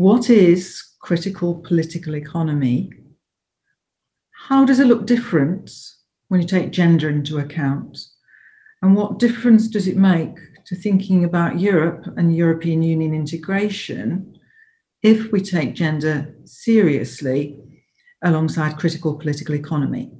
What is critical political economy? How does it look different when you take gender into account? And what difference does it make to thinking about Europe and European Union integration if we take gender seriously alongside critical political economy?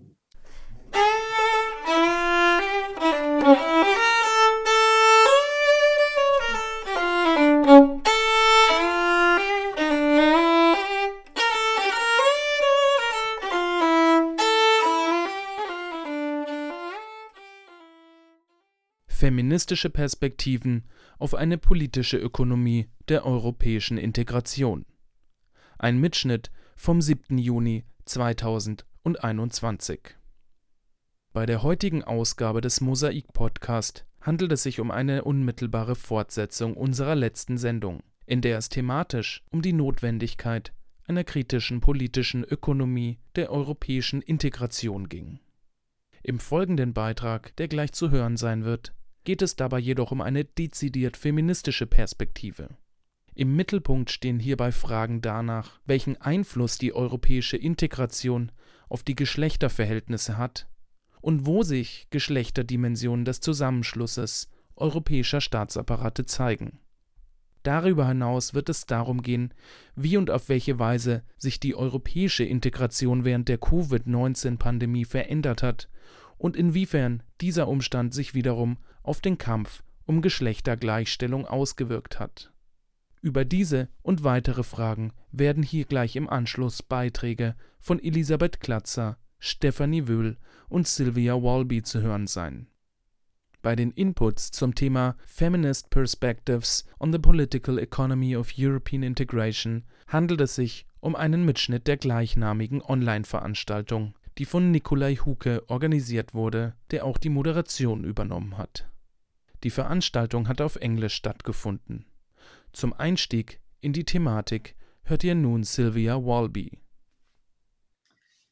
Feministische Perspektiven auf eine politische Ökonomie der europäischen Integration. Ein Mitschnitt vom 7. Juni 2021. Bei der heutigen Ausgabe des Mosaik Podcast handelt es sich um eine unmittelbare Fortsetzung unserer letzten Sendung, in der es thematisch um die Notwendigkeit einer kritischen politischen Ökonomie der europäischen Integration ging. Im folgenden Beitrag, der gleich zu hören sein wird, geht es dabei jedoch um eine dezidiert feministische Perspektive. Im Mittelpunkt stehen hierbei Fragen danach, welchen Einfluss die europäische Integration auf die Geschlechterverhältnisse hat und wo sich Geschlechterdimensionen des Zusammenschlusses europäischer Staatsapparate zeigen. Darüber hinaus wird es darum gehen, wie und auf welche Weise sich die europäische Integration während der Covid-19-Pandemie verändert hat und inwiefern dieser Umstand sich wiederum auf den Kampf um Geschlechtergleichstellung ausgewirkt hat. Über diese und weitere Fragen werden hier gleich im Anschluss Beiträge von Elisabeth Klatzer, Stephanie Wöhl und Sylvia Walby zu hören sein. Bei den Inputs zum Thema Feminist Perspectives on the Political Economy of European Integration handelt es sich um einen Mitschnitt der gleichnamigen Online-Veranstaltung die von Nikolai Huke organisiert wurde, der auch die Moderation übernommen hat. Die Veranstaltung hat auf Englisch stattgefunden. Zum Einstieg in die Thematik hört ihr nun Sylvia Walby.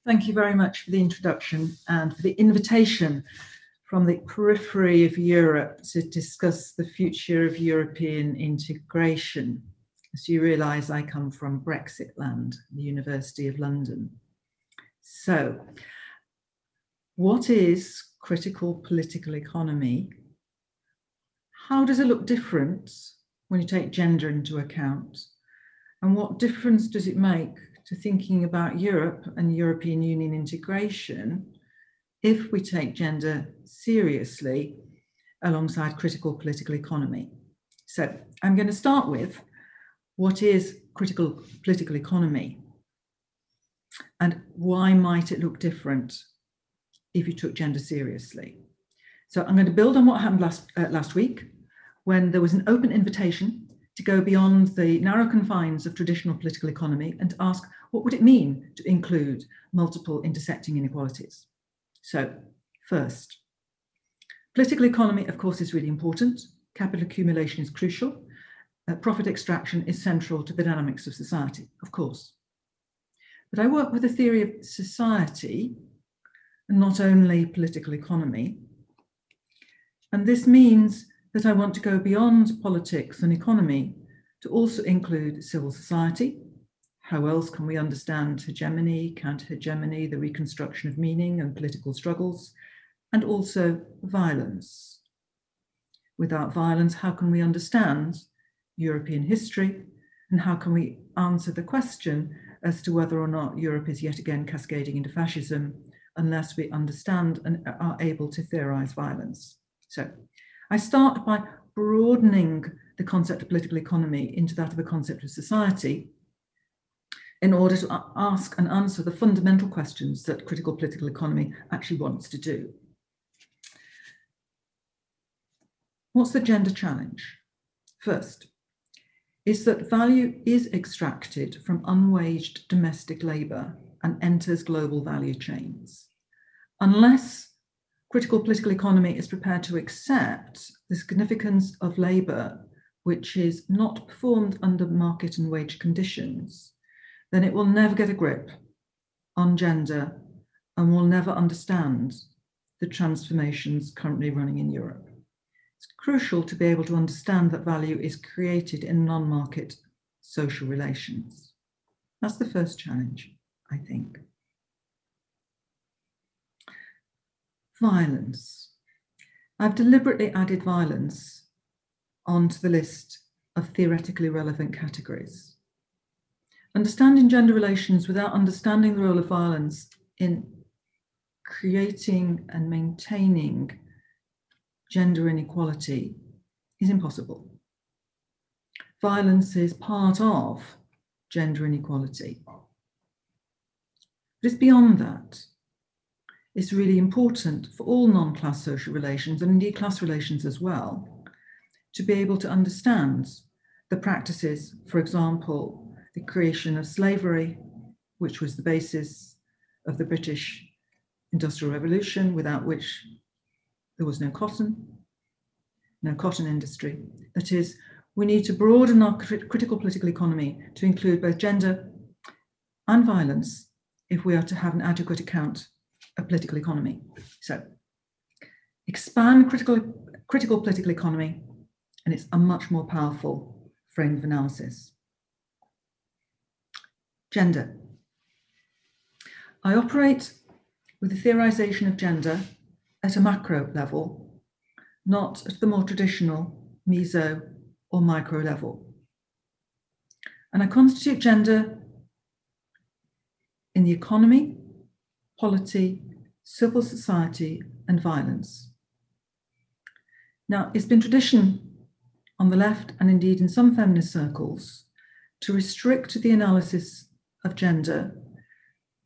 Thank you very much for the introduction and for the invitation from the periphery of Europe to discuss the future of European integration. As you realise, I come from Brexit land, the University of London. So, what is critical political economy? How does it look different when you take gender into account? And what difference does it make to thinking about Europe and European Union integration if we take gender seriously alongside critical political economy? So, I'm going to start with what is critical political economy? And why might it look different if you took gender seriously? So I'm going to build on what happened last uh, last week when there was an open invitation to go beyond the narrow confines of traditional political economy and to ask what would it mean to include multiple intersecting inequalities. So first, political economy, of course, is really important. Capital accumulation is crucial. Uh, profit extraction is central to the dynamics of society, of course. But I work with a theory of society and not only political economy. And this means that I want to go beyond politics and economy to also include civil society. How else can we understand hegemony, counter hegemony, the reconstruction of meaning and political struggles, and also violence? Without violence, how can we understand European history? And how can we answer the question as to whether or not Europe is yet again cascading into fascism unless we understand and are able to theorize violence. So I start by broadening the concept of political economy into that of a concept of society in order to ask and answer the fundamental questions that critical political economy actually wants to do. What's the gender challenge? First, is that value is extracted from unwaged domestic labour and enters global value chains. Unless critical political economy is prepared to accept the significance of labour which is not performed under market and wage conditions, then it will never get a grip on gender and will never understand the transformations currently running in Europe. It's crucial to be able to understand that value is created in non market social relations. That's the first challenge, I think. Violence. I've deliberately added violence onto the list of theoretically relevant categories. Understanding gender relations without understanding the role of violence in creating and maintaining gender inequality is impossible. Violence is part of gender inequality. But it's beyond that. It's really important for all non class social relations and indeed class relations as well to be able to understand the practices, for example, the creation of slavery, which was the basis of the British Industrial Revolution, without which there was no cotton, no cotton industry. That is, we need to broaden our crit- critical political economy to include both gender and violence if we are to have an adequate account of political economy. So, expand critical, critical political economy, and it's a much more powerful frame of analysis. Gender. I operate with the theorization of gender at a macro level, not at the more traditional meso or micro level. And I constitute gender in the economy, polity, civil society, and violence. Now, it's been tradition on the left, and indeed in some feminist circles, to restrict the analysis of gender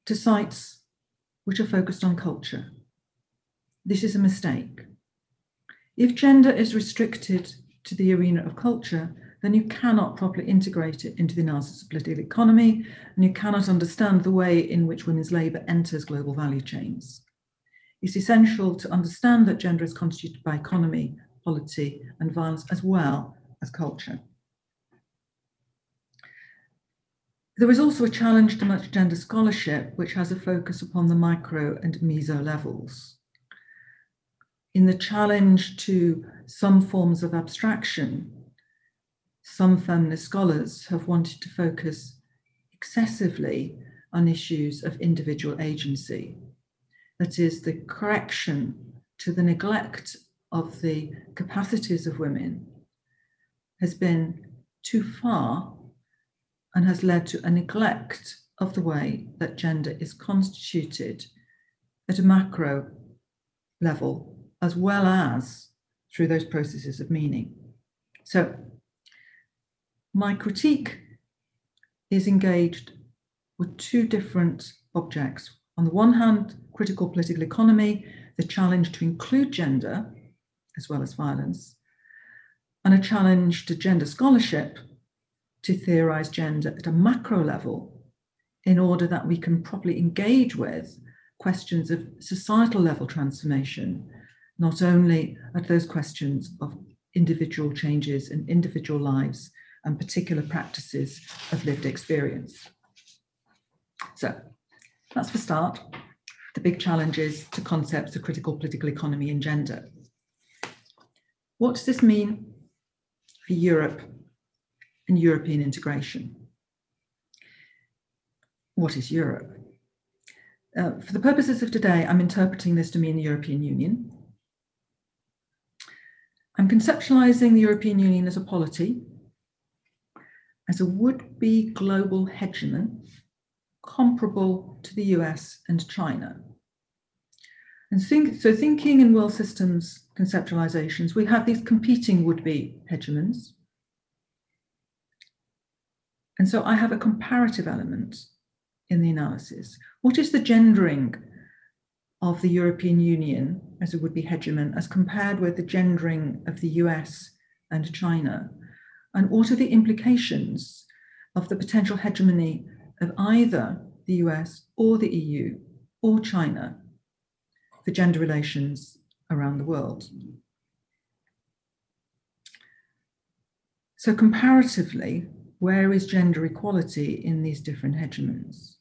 to sites which are focused on culture. This is a mistake. If gender is restricted to the arena of culture, then you cannot properly integrate it into the analysis of political economy, and you cannot understand the way in which women's labour enters global value chains. It's essential to understand that gender is constituted by economy, polity, and violence, as well as culture. There is also a challenge to much gender scholarship, which has a focus upon the micro and meso levels. In the challenge to some forms of abstraction, some feminist scholars have wanted to focus excessively on issues of individual agency. That is, the correction to the neglect of the capacities of women has been too far and has led to a neglect of the way that gender is constituted at a macro level, as well as through those processes of meaning. So, my critique is engaged with two different objects. On the one hand, critical political economy, the challenge to include gender as well as violence, and a challenge to gender scholarship to theorize gender at a macro level in order that we can properly engage with questions of societal level transformation, not only at those questions of individual changes in individual lives and particular practices of lived experience. So that's for start. The big challenges to concepts of critical political economy and gender. What does this mean for Europe and European integration. What is Europe? Uh, for the purposes of today, I'm interpreting this to mean the European Union. I'm conceptualizing the European Union as a polity, as a would be global hegemon comparable to the US and China. And think, so, thinking in world systems conceptualizations, we have these competing would be hegemons. And so I have a comparative element in the analysis. What is the gendering of the European Union as it would be hegemon as compared with the gendering of the US and China? And are the implications of the potential hegemony of either the US or the EU or China for gender relations around the world? So, comparatively, where is gender equality in these different hegemons?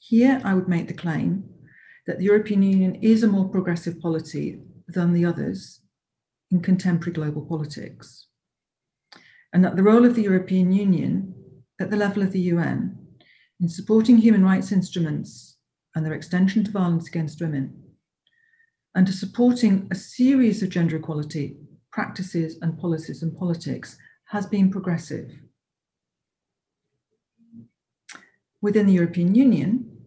Here, I would make the claim that the European Union is a more progressive polity than the others in contemporary global politics. and that the role of the European Union at the level of the UN in supporting human rights instruments and their extension to violence against women, and to supporting a series of gender equality practices and policies and politics has been progressive. Within the European Union,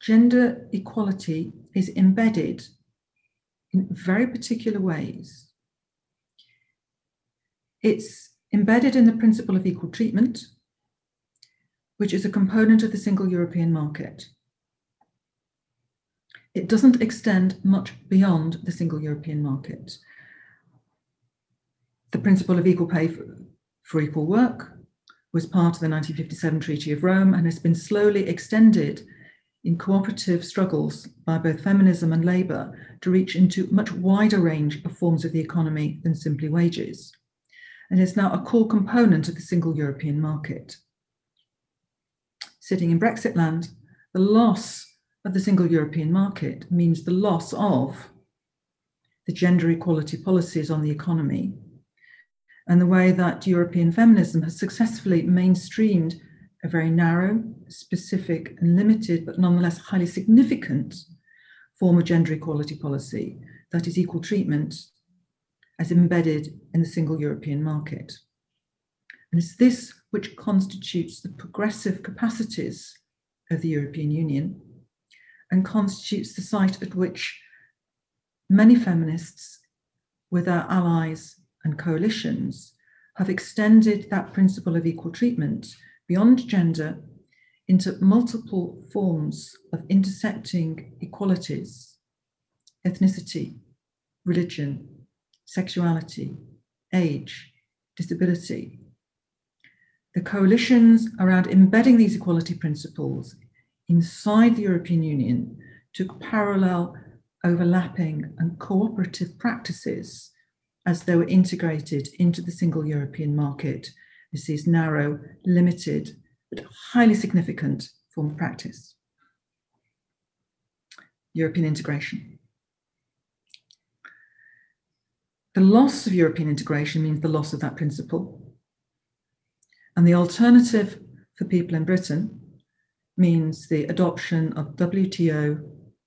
gender equality is embedded in very particular ways. It's embedded in the principle of equal treatment, which is a component of the single European market. It doesn't extend much beyond the single European market. The principle of equal pay for, for equal work was part of the 1957 Treaty of Rome and has been slowly extended in cooperative struggles by both feminism and labour to reach into much wider range of forms of the economy than simply wages, and is now a core component of the single European market. Sitting in Brexit land, the loss of the single European market means the loss of the gender equality policies on the economy and the way that European feminism has successfully mainstreamed a very narrow, specific, and limited, but nonetheless highly significant form of gender equality policy that is equal treatment as embedded in the single European market. And it's this which constitutes the progressive capacities of the European Union and constitutes the site at which many feminists, with our allies and coalitions, have extended that principle of equal treatment beyond gender into multiple forms of intersecting equalities, ethnicity, religion, sexuality, age, disability. The coalitions around embedding these equality principles inside the European Union took parallel, overlapping, and cooperative practices as they were integrated into the single European market is these narrow, limited, but highly significant form of practice. European integration. The loss of European integration means the loss of that principle. And the alternative for people in Britain means the adoption of WTO,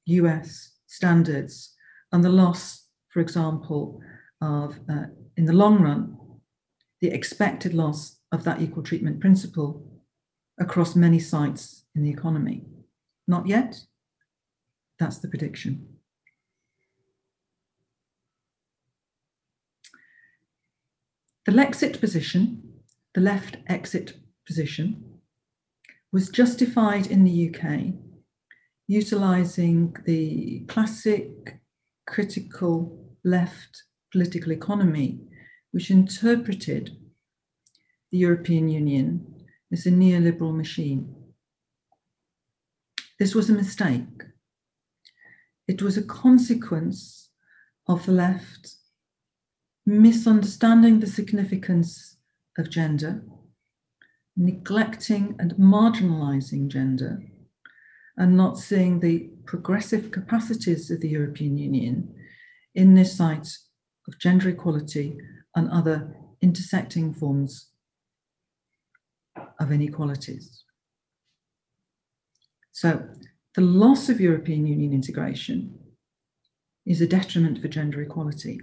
US standards, and the loss, for example, of, uh, in the long run, the expected loss of that equal treatment principle across many sites in the economy. Not yet. That's the prediction. The Lexit position, the left exit position, was justified in the UK utilising the classic critical left political economy which interpreted the European Union as a neoliberal machine. This was a mistake. It was a consequence of the left misunderstanding the significance of gender, neglecting and marginalizing gender, and not seeing the progressive capacities of the European Union in this site of gender equality and other intersecting forms of inequalities. So, the loss of European Union integration is a detriment for gender equality.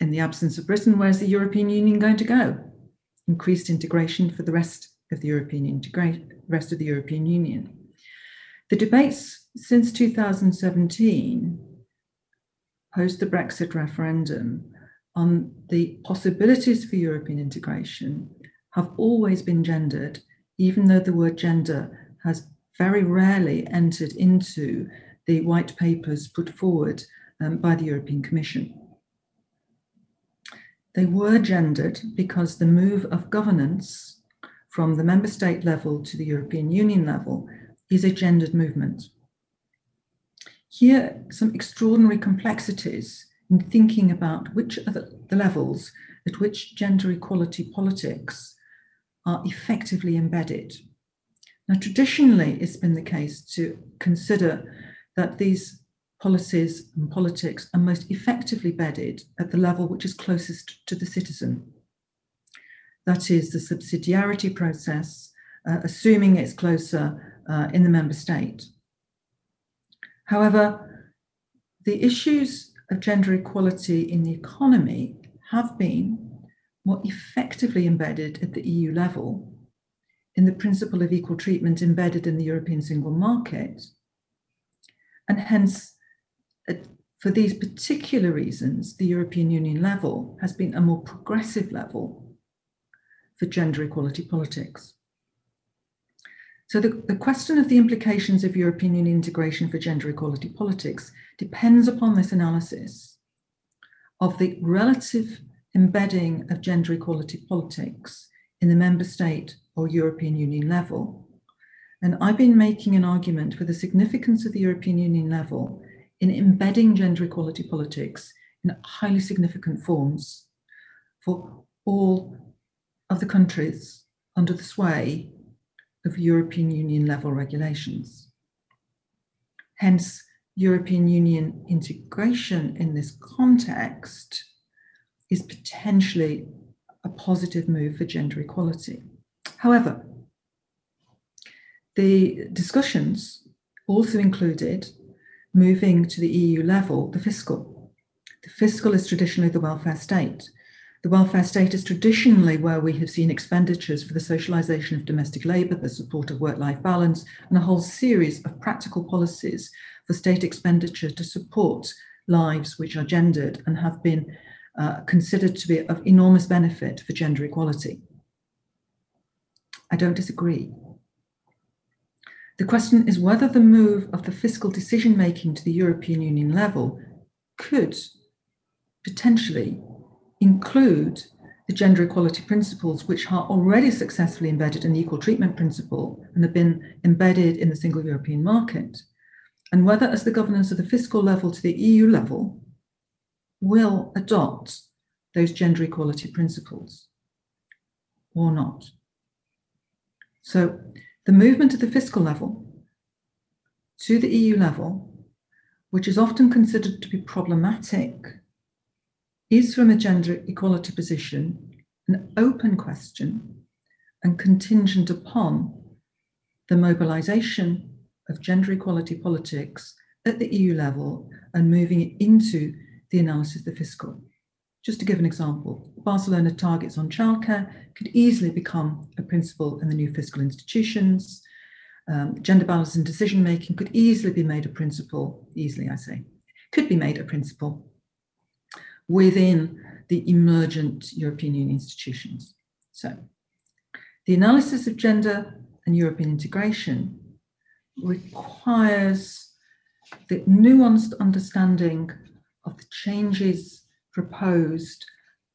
In the absence of Britain, where's the European Union going to go? Increased integration for the rest of the European integrate rest of the European Union. The debates since 2017 post the Brexit referendum on the possibilities for European integration have always been gendered, even though the word gender has very rarely entered into the white papers put forward um, by the European Commission. They were gendered because the move of governance from the member state level to the European Union level is a gendered movement. Here, some extraordinary complexities in thinking about which are the, the levels at which gender equality politics are effectively embedded. Now, traditionally, it's been the case to consider that these policies and politics are most effectively bedded at the level which is closest to the citizen. That is the subsidiarity process, uh, assuming it's closer uh, in the member state. However, the issues of gender equality in the economy have been more effectively embedded at the EU level in the principle of equal treatment embedded in the European single market. And hence, uh, for these particular reasons, the European Union level has been a more progressive level for gender equality politics. So, the, the question of the implications of European Union integration for gender equality politics depends upon this analysis of the relative embedding of gender equality politics in the member state or European Union level. And I've been making an argument for the significance of the European Union level in embedding gender equality politics in highly significant forms for all of the countries under the sway of European Union level regulations. Hence, European Union integration in this context is potentially a positive move for gender equality. However, the discussions also included moving to the EU level the fiscal. The fiscal is traditionally the welfare state. The welfare state is traditionally where we have seen expenditures for the socialisation of domestic labour, the support of work life balance, and a whole series of practical policies for state expenditure to support lives which are gendered and have been uh, considered to be of enormous benefit for gender equality. I don't disagree. The question is whether the move of the fiscal decision making to the European Union level could potentially include the gender equality principles, which are already successfully embedded in the equal treatment principle and have been embedded in the single European market, and whether, as the governance of the fiscal level to the EU level, will adopt those gender equality principles or not. So, the movement at the fiscal level to the EU level, which is often considered to be problematic, is from a gender equality position an open question and contingent upon the mobilization of gender equality politics at the EU level and moving it into the analysis of the fiscal. Just to give an example, Barcelona targets on childcare could easily become a principle in the new fiscal institutions. Um, gender balance in decision making could easily be made a principle, easily I say, could be made a principle within the emergent European Union institutions. So, the analysis of gender and European integration requires the nuanced understanding of the changes proposed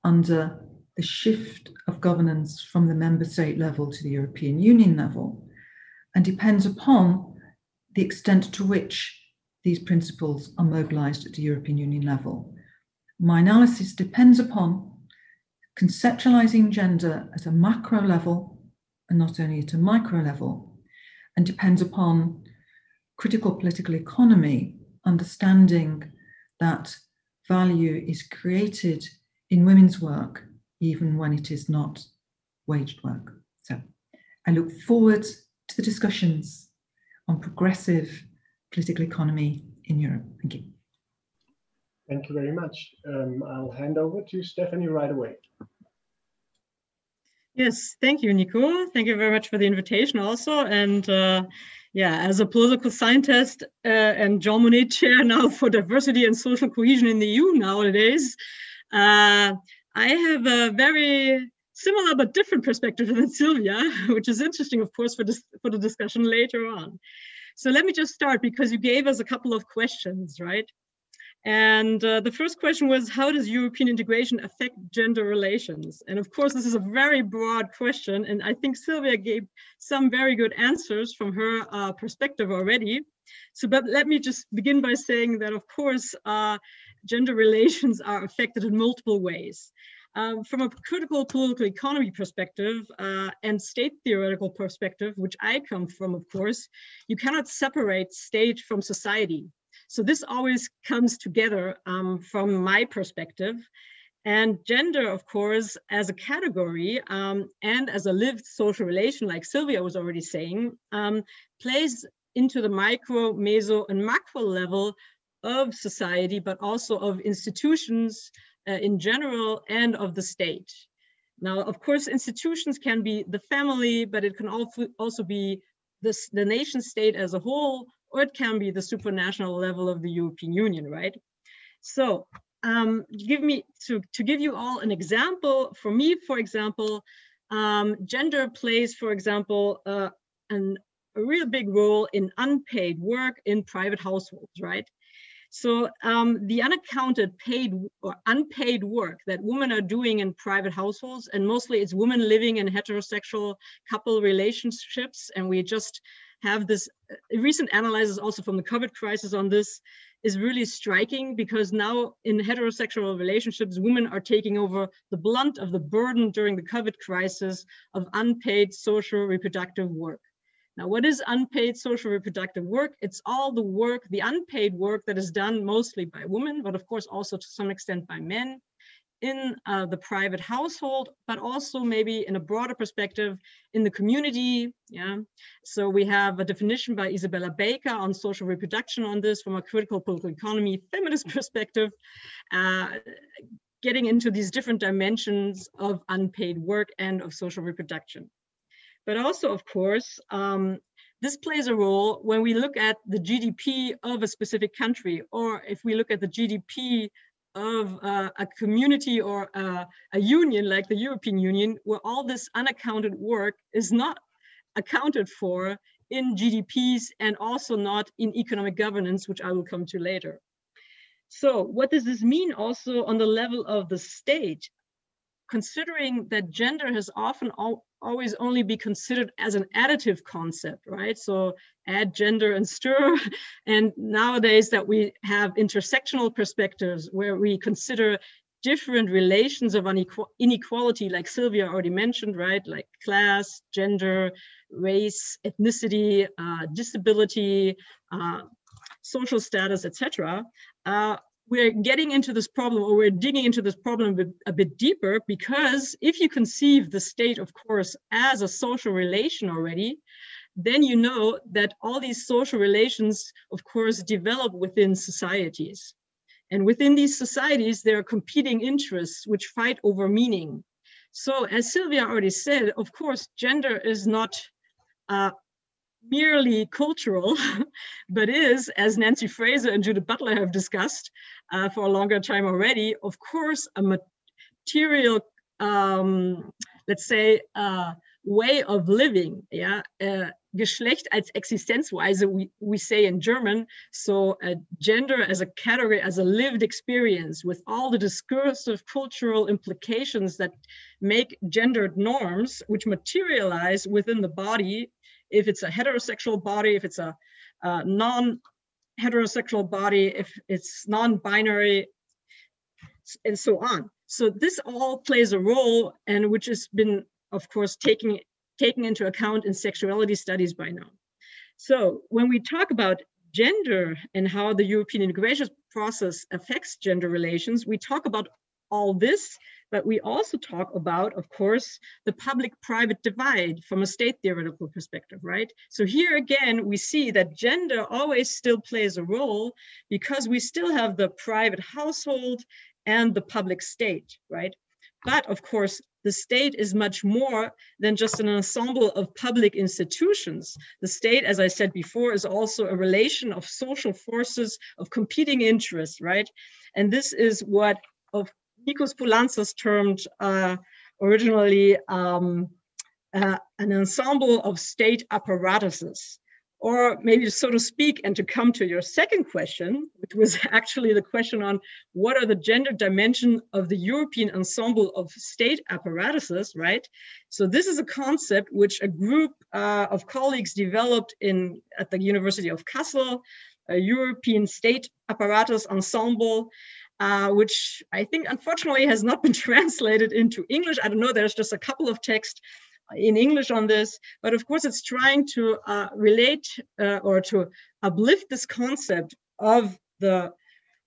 under the shift of governance from the member state level to the European Union level and depends upon the extent to which these principles are mobilized at the European Union level. My analysis depends upon conceptualizing gender at a macro level and not only at a micro level, and depends upon critical political economy, understanding that value is created in women's work, even when it is not waged work. So I look forward to the discussions on progressive political economy in Europe. Thank you. Thank you very much. Um, I'll hand over to Stephanie right away. Yes, thank you, Nico. Thank you very much for the invitation also. And uh, yeah, as a political scientist uh, and Jean Monnet Chair now for diversity and social cohesion in the EU nowadays, uh, I have a very similar but different perspective than Sylvia, which is interesting, of course, for, for the discussion later on. So let me just start because you gave us a couple of questions, right? And uh, the first question was, how does European integration affect gender relations? And of course, this is a very broad question. And I think Sylvia gave some very good answers from her uh, perspective already. So, but let me just begin by saying that, of course, uh, gender relations are affected in multiple ways. Um, from a critical political economy perspective uh, and state theoretical perspective, which I come from, of course, you cannot separate state from society. So this always comes together um, from my perspective. And gender, of course, as a category um, and as a lived social relation, like Sylvia was already saying, um, plays into the micro, meso, and macro level of society, but also of institutions uh, in general and of the state. Now, of course, institutions can be the family, but it can also, be the nation state as a whole, or it can be the supranational level of the European Union, right? So um, give me to, to give you all an example, for me, for example, um, gender plays, for example, uh, an, a real big role in unpaid work in private households, right? So um, the unaccounted paid or unpaid work that women are doing in private households, and mostly it's women living in heterosexual couple relationships, and we just have this uh, recent analysis also from the COVID crisis on this is really striking because now in heterosexual relationships, women are taking over the blunt of the burden during the COVID crisis of unpaid social reproductive work. Now, what is unpaid social reproductive work? It's all the work, the unpaid work that is done mostly by women, but of course also to some extent by men in uh, the private household, but also maybe in a broader perspective in the community. Yeah. So we have a definition by Isabella Bakker on social reproduction on this from a critical political economy feminist perspective, uh, getting into these different dimensions of unpaid work and of social reproduction. But also, of course, um, this plays a role when we look at the GDP of a specific country, or if we look at the GDP of uh, a community or a, a union like the European Union, where all this unaccounted work is not accounted for in GDPs and also not in economic governance, which I will come to later. So what does this mean also on the level of the state? Considering that gender has often al always only be considered as an additive concept, right? So add gender and stir. And nowadays that we have intersectional perspectives where we consider different relations of inequality, like Sylvia already mentioned, right? Like class, gender, race, ethnicity, uh, disability, uh, social status, etc. Uh, we're getting into this problem or we're digging into this problem a bit, a bit, deeper because if you conceive the state, of course, as a social relation already, then you know that all these social relations, of course, develop within societies. And within these societies, there are competing interests which fight over meaning. So as Sylvia already said, of course, gender is not uh, merely cultural, but is, as Nancy Fraser and Judith Butler have discussed uh, for a longer time already, of course, a material, um, let's say, uh, way of living. Yeah, uh, Geschlecht als Existenzweise, we, we say in German. So gender as a category, as a lived experience with all the discursive cultural implications that make gendered norms, which materialize within the body if it's a heterosexual body, if it's a, a non-heterosexual body, if it's non-binary, and so on. So this all plays a role and which has been, of course, taking, taken into account in sexuality studies by now. So when we talk about gender and how the European integration process affects gender relations, we talk about all this but we also talk about, of course, the public-private divide from a state theoretical perspective, right? So here again, we see that gender always still plays a role because we still have the private household and the public state, right? But of course, the state is much more than just an ensemble of public institutions. The state, as I said before, is also a relation of social forces of competing interests, right? And this is what, of Nikos Poulantzas termed uh, originally um, uh, an ensemble of state apparatuses. Or maybe so to speak, and to come to your second question, which was actually the question on what are the gender dimension of the European ensemble of state apparatuses, right? So this is a concept which a group uh, of colleagues developed in at the University of Kassel, a European state apparatus ensemble, uh, which I think unfortunately has not been translated into English. I don't know, there's just a couple of texts in English on this, but of course it's trying to uh, relate uh, or to uplift this concept of the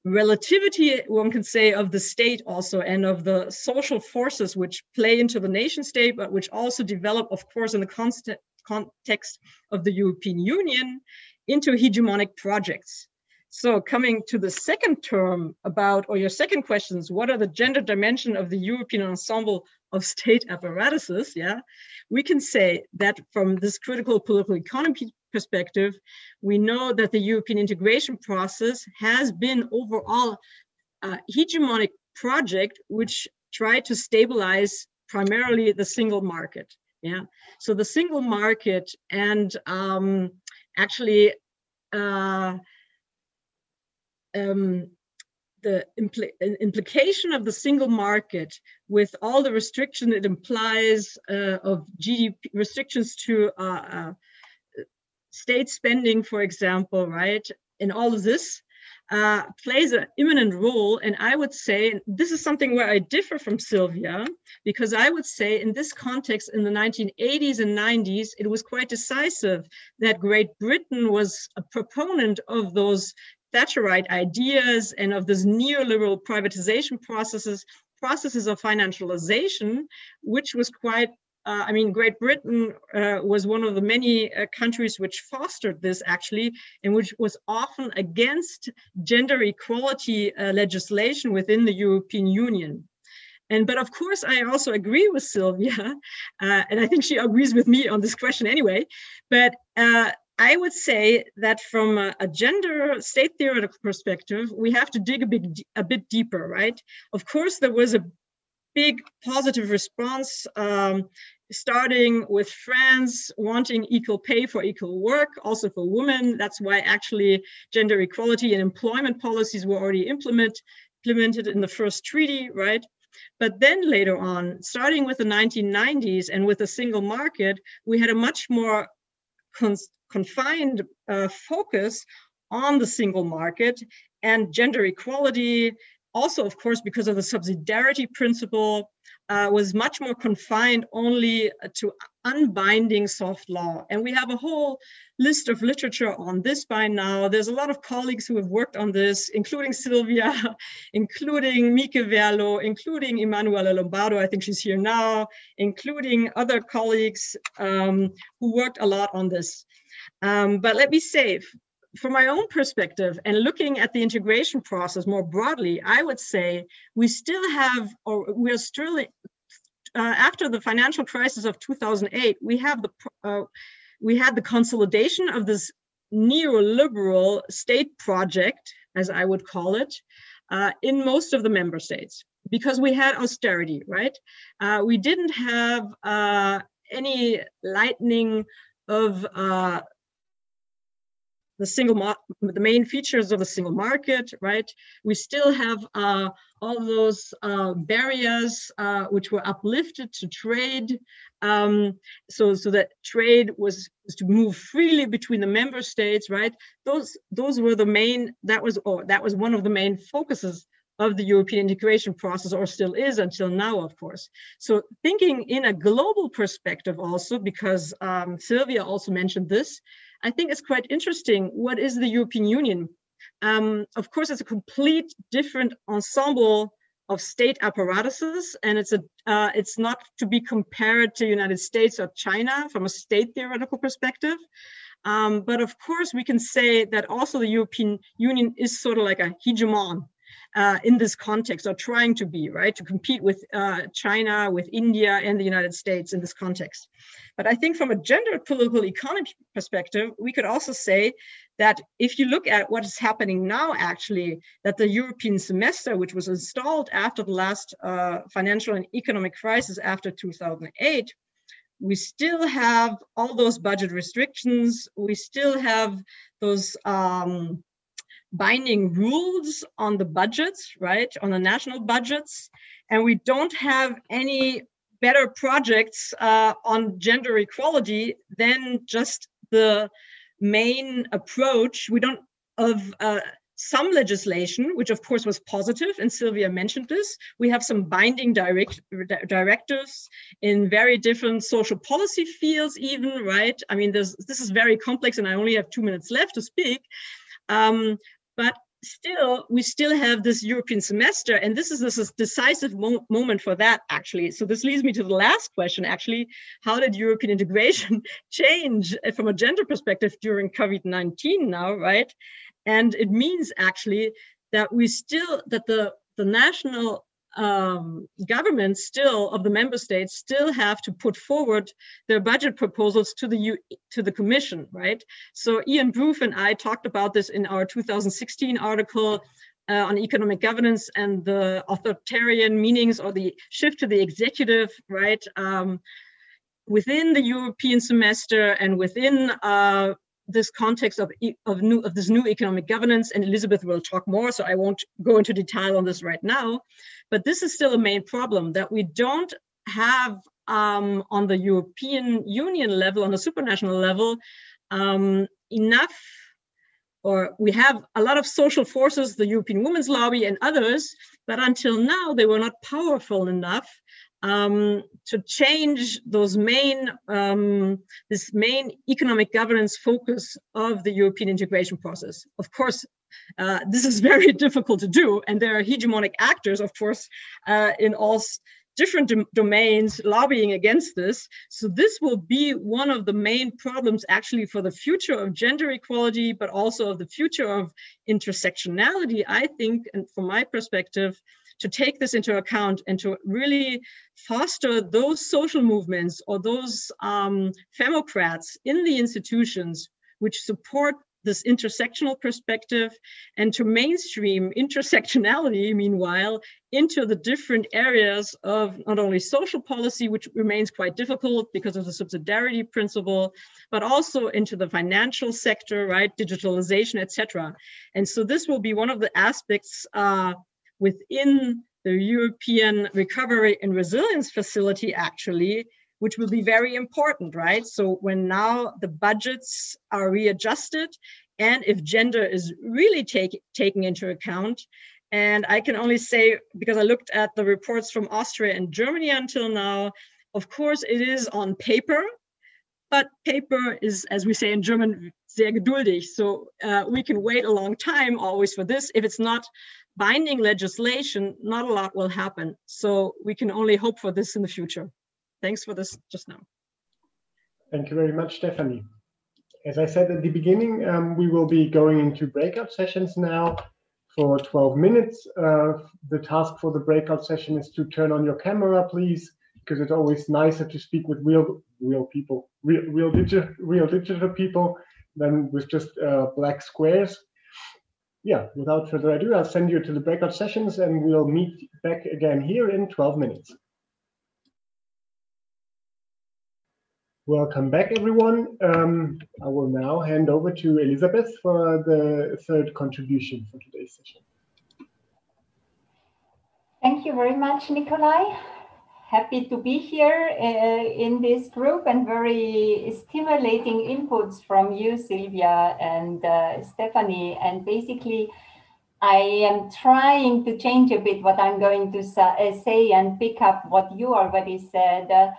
relativity, one can say, of the state also and of the social forces which play into the nation state, but which also develop, of course, in the context of the European Union into hegemonic projects. So coming to the second term about, or your second questions, what are the gender dimension of the European ensemble of state apparatuses? Yeah, we can say that from this critical political economy perspective, we know that the European integration process has been overall a hegemonic project which tried to stabilize primarily the single market. Yeah, so the single market and um, actually uh, um, the impl implication of the single market with all the restriction it implies uh, of GDP restrictions to uh, uh, state spending, for example, right? And all of this uh, plays an imminent role. And I would say this is something where I differ from Sylvia, because I would say in this context, in the 1980s and 90s, it was quite decisive that Great Britain was a proponent of those Thatcherite ideas and of this neoliberal privatization processes, processes of financialization, which was quite uh, I mean, Great Britain uh, was one of the many uh, countries which fostered this actually, and which was often against gender equality uh, legislation within the European Union. And but of course, I also agree with Sylvia, uh, and I think she agrees with me on this question anyway. But uh, I would say that from a, a, gender state theoretical perspective, we have to dig a bit, a bit deeper, right? Of course, there was a big positive response, um, starting with France wanting equal pay for equal work, also for women. That's why actually gender equality and employment policies were already implement, implemented in the first treaty, right? But then later on, starting with the 1990s and with the single market, we had a much more confined uh, focus on the single market and gender equality. Also, of course, because of the subsidiarity principle, uh, was much more confined only to unbinding soft law. And we have a whole list of literature on this by now. There's a lot of colleagues who have worked on this, including Sylvia, including Mieke Verloo, including Emanuela Lombardo, I think she's here now, including other colleagues um, who worked a lot on this. Um, but let me say, from my own perspective and looking at the integration process more broadly, I would say we still have, or we're still, uh, after the financial crisis of 2008, we have the, uh, we had the consolidation of this neoliberal state project, as I would call it, uh, in most of the member states because we had austerity, right? Uh, we didn't have uh, any lightening of uh, the single the main features of the single market, right? We still have uh, all those uh, barriers uh, which were uplifted to trade, um, so so that trade was, was, to move freely between the member states, right? Those those were the main that was or that was one of the main focuses of the European integration process, or still is until now, of course. So thinking in a global perspective also, because um, Sylvia also mentioned this, I think it's quite interesting. What is the European Union? Um, of course, it's a complete different ensemble of state apparatuses, and it's a uh, it's not to be compared to United States or China from a state theoretical perspective. Um, but of course, we can say that also the European Union is sort of like a hegemon uh, in this context, or trying to be, right, to compete with uh, China, with India, and the United States in this context. But I think from a gender political economy perspective, we could also say that if you look at what is happening now, actually, that the European semester, which was installed after the last uh, financial and economic crisis after 2008, we still have all those budget restrictions. We still have those um, binding rules on the budgets, right, on the national budgets, and we don't have any better projects uh, on gender equality than just the main approach. We don't of uh, some legislation, which of course was positive, and Sylvia mentioned this. We have some binding direct, directives in very different social policy fields, even right. I mean, this is very complex, and I only have two minutes left to speak. Um, but still we still have this european semester and this is this is decisive mo- moment for that actually. So this leads me to the last question actually. How did european integration change uh, from a gender perspective during covid-19 now right? And it means actually that we still that the the national um, governments still of the member states still have to put forward their budget proposals to the U, to the commission right? So ian Bruff and i talked about this in our 2016 article uh, on economic governance and the authoritarian meanings or the shift to the executive right? Um, within the european semester and within uh, this context of, of new of this new economic governance and elizabeth will talk more so i won't go into detail on this right now. But this is still a main problem that we don't have um, on the european union level on the supranational level um, enough or we have a lot of social forces the european women's lobby and others but until now they were not powerful enough um, to change those main um, this main economic governance focus of the European integration process. Of course, uh, this is very difficult to do, and there are hegemonic actors, of course, uh, in all different dom- domains lobbying against this. So this will be one of the main problems actually for the future of gender equality, but also of the future of intersectionality. I think, and from my perspective, to take this into account and to really foster those social movements or those um, femocrats in the institutions which support this intersectional perspective and to mainstream intersectionality, meanwhile, into the different areas of not only social policy, which remains quite difficult because of the subsidiarity principle, but also into the financial sector, right, digitalization, etc. And so this will be one of the aspects uh, within the European Recovery and Resilience Facility, actually, which will be very important, right? So when now the budgets are readjusted, and if gender is really take, taken into account, and I can only say, because I looked at the reports from Austria and Germany until now, of course, it is on paper, but paper is, as we say in German, sehr geduldig. So uh, we can wait a long time always for this. If it's not binding legislation, not a lot will happen. So we can only hope for this in the future. Thanks for this just now. Thank you very much, Stephanie. As I said at the beginning, um, we will be going into breakout sessions now for 12 minutes. Uh, the task for the breakout session is to turn on your camera, please, because it's always nicer to speak with real, real people, real, real digital, real digital people than with just uh, black squares yeah, without further ado, I'll send you to the breakout sessions and we'll meet back again here in 12 minutes. Welcome back, everyone. Um, I will now hand over to Elizabeth for the third contribution for today's session. Thank you very much, Nikolai happy to be here uh, in this group and very stimulating inputs from you, Sylvia and uh, Stephanie. And basically, I am trying to change a bit what I'm going to uh, say and pick up what you already said. Uh,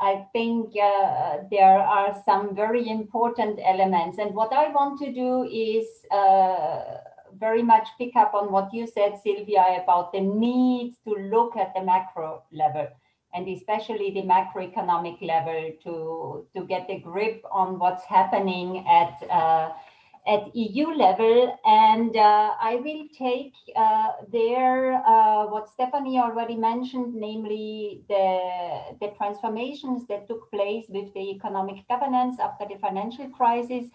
I think uh, there are some very important elements. And what I want to do is uh, very much pick up on what you said, Sylvia, about the need to look at the macro level and especially the macroeconomic level to, to get a grip on what's happening at, uh, at EU level. And uh, I will take uh, there uh, what Stephanie already mentioned, namely the, the transformations that took place with the economic governance after the financial crisis.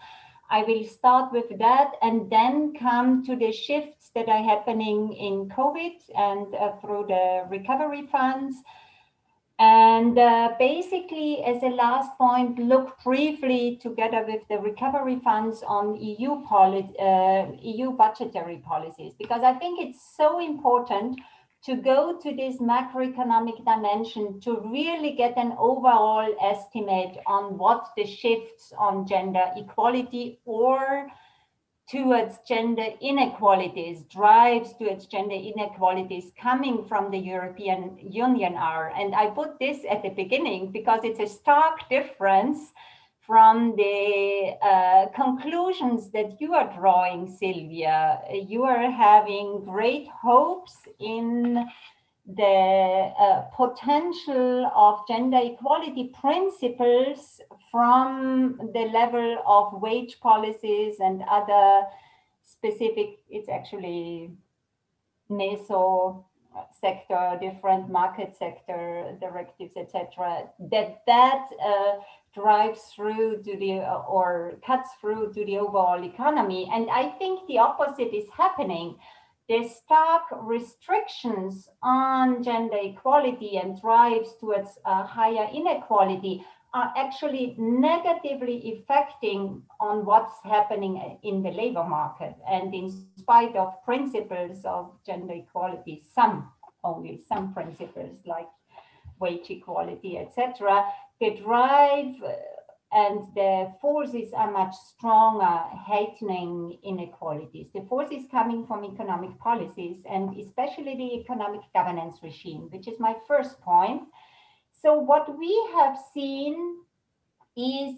I will start with that and then come to the shifts that are happening in COVID and uh, through the recovery funds and uh, basically, as a last point, look briefly together with the recovery funds on EU, poli- uh, EU budgetary policies, because I think it's so important to go to this macroeconomic dimension to really get an overall estimate on what the shifts on gender equality or towards gender inequalities, drives towards gender inequalities coming from the European Union are. And I put this at the beginning because it's a stark difference from the uh, conclusions that you are drawing, Sylvia. You are having great hopes in the uh, potential of gender equality principles from the level of wage policies and other specific, it's actually meso sector, different market sector directives, etc. That that uh, drives through to the or cuts through to the overall economy, and I think the opposite is happening. The stark restrictions on gender equality and drives towards uh, higher inequality are actually negatively affecting on what's happening in the labor market. And in spite of principles of gender equality, some only some principles like wage equality, etc., the drive and the forces are much stronger, heightening inequalities. The forces coming from economic policies and especially the economic governance regime, which is my first point. So, what we have seen is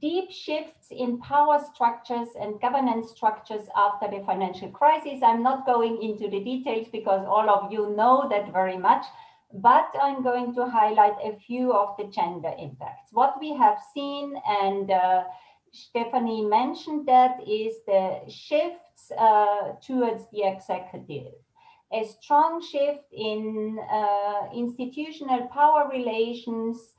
deep shifts in power structures and governance structures after the financial crisis. I'm not going into the details because all of you know that very much but I'm going to highlight a few of the gender impacts. What we have seen, and uh, Stephanie mentioned that, is the shifts uh, towards the executive. A strong shift in uh, institutional power relations,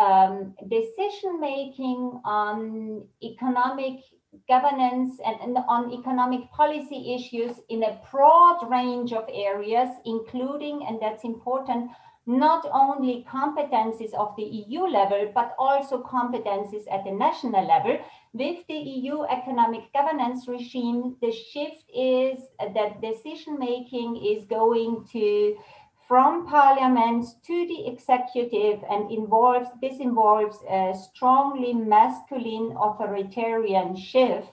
um, decision making on economic governance and, and, on economic policy issues in a broad range of areas, including, and that's important, not only competencies of the EU level, but also competencies at the national level. With the EU economic governance regime, the shift is that decision making is going to from parliament to the executive and involves this involves a strongly masculine authoritarian shift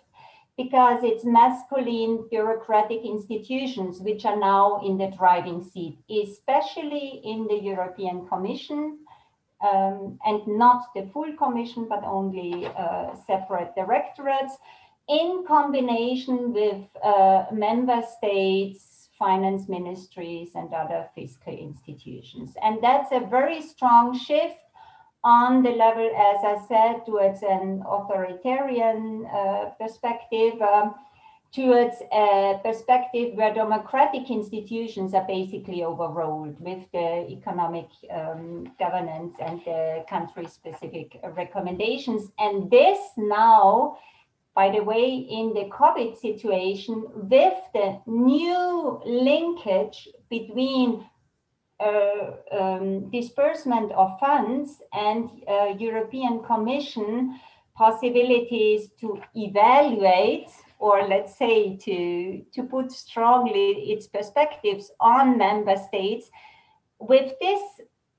because it's masculine bureaucratic institutions which are now in the driving seat, especially in the European Commission, um, and not the full Commission, but only uh, separate directorates, in combination with uh, member states finance ministries and other fiscal institutions. And that's a very strong shift on the level, as I said, towards an authoritarian uh, perspective, um, towards a perspective where democratic institutions are basically overruled with the economic um, governance and the country specific recommendations. And this now by the way, in the COVID situation, with the new linkage between uh, um, disbursement of funds and uh, European Commission possibilities to evaluate or let's say to, to put strongly its perspectives on member states. With this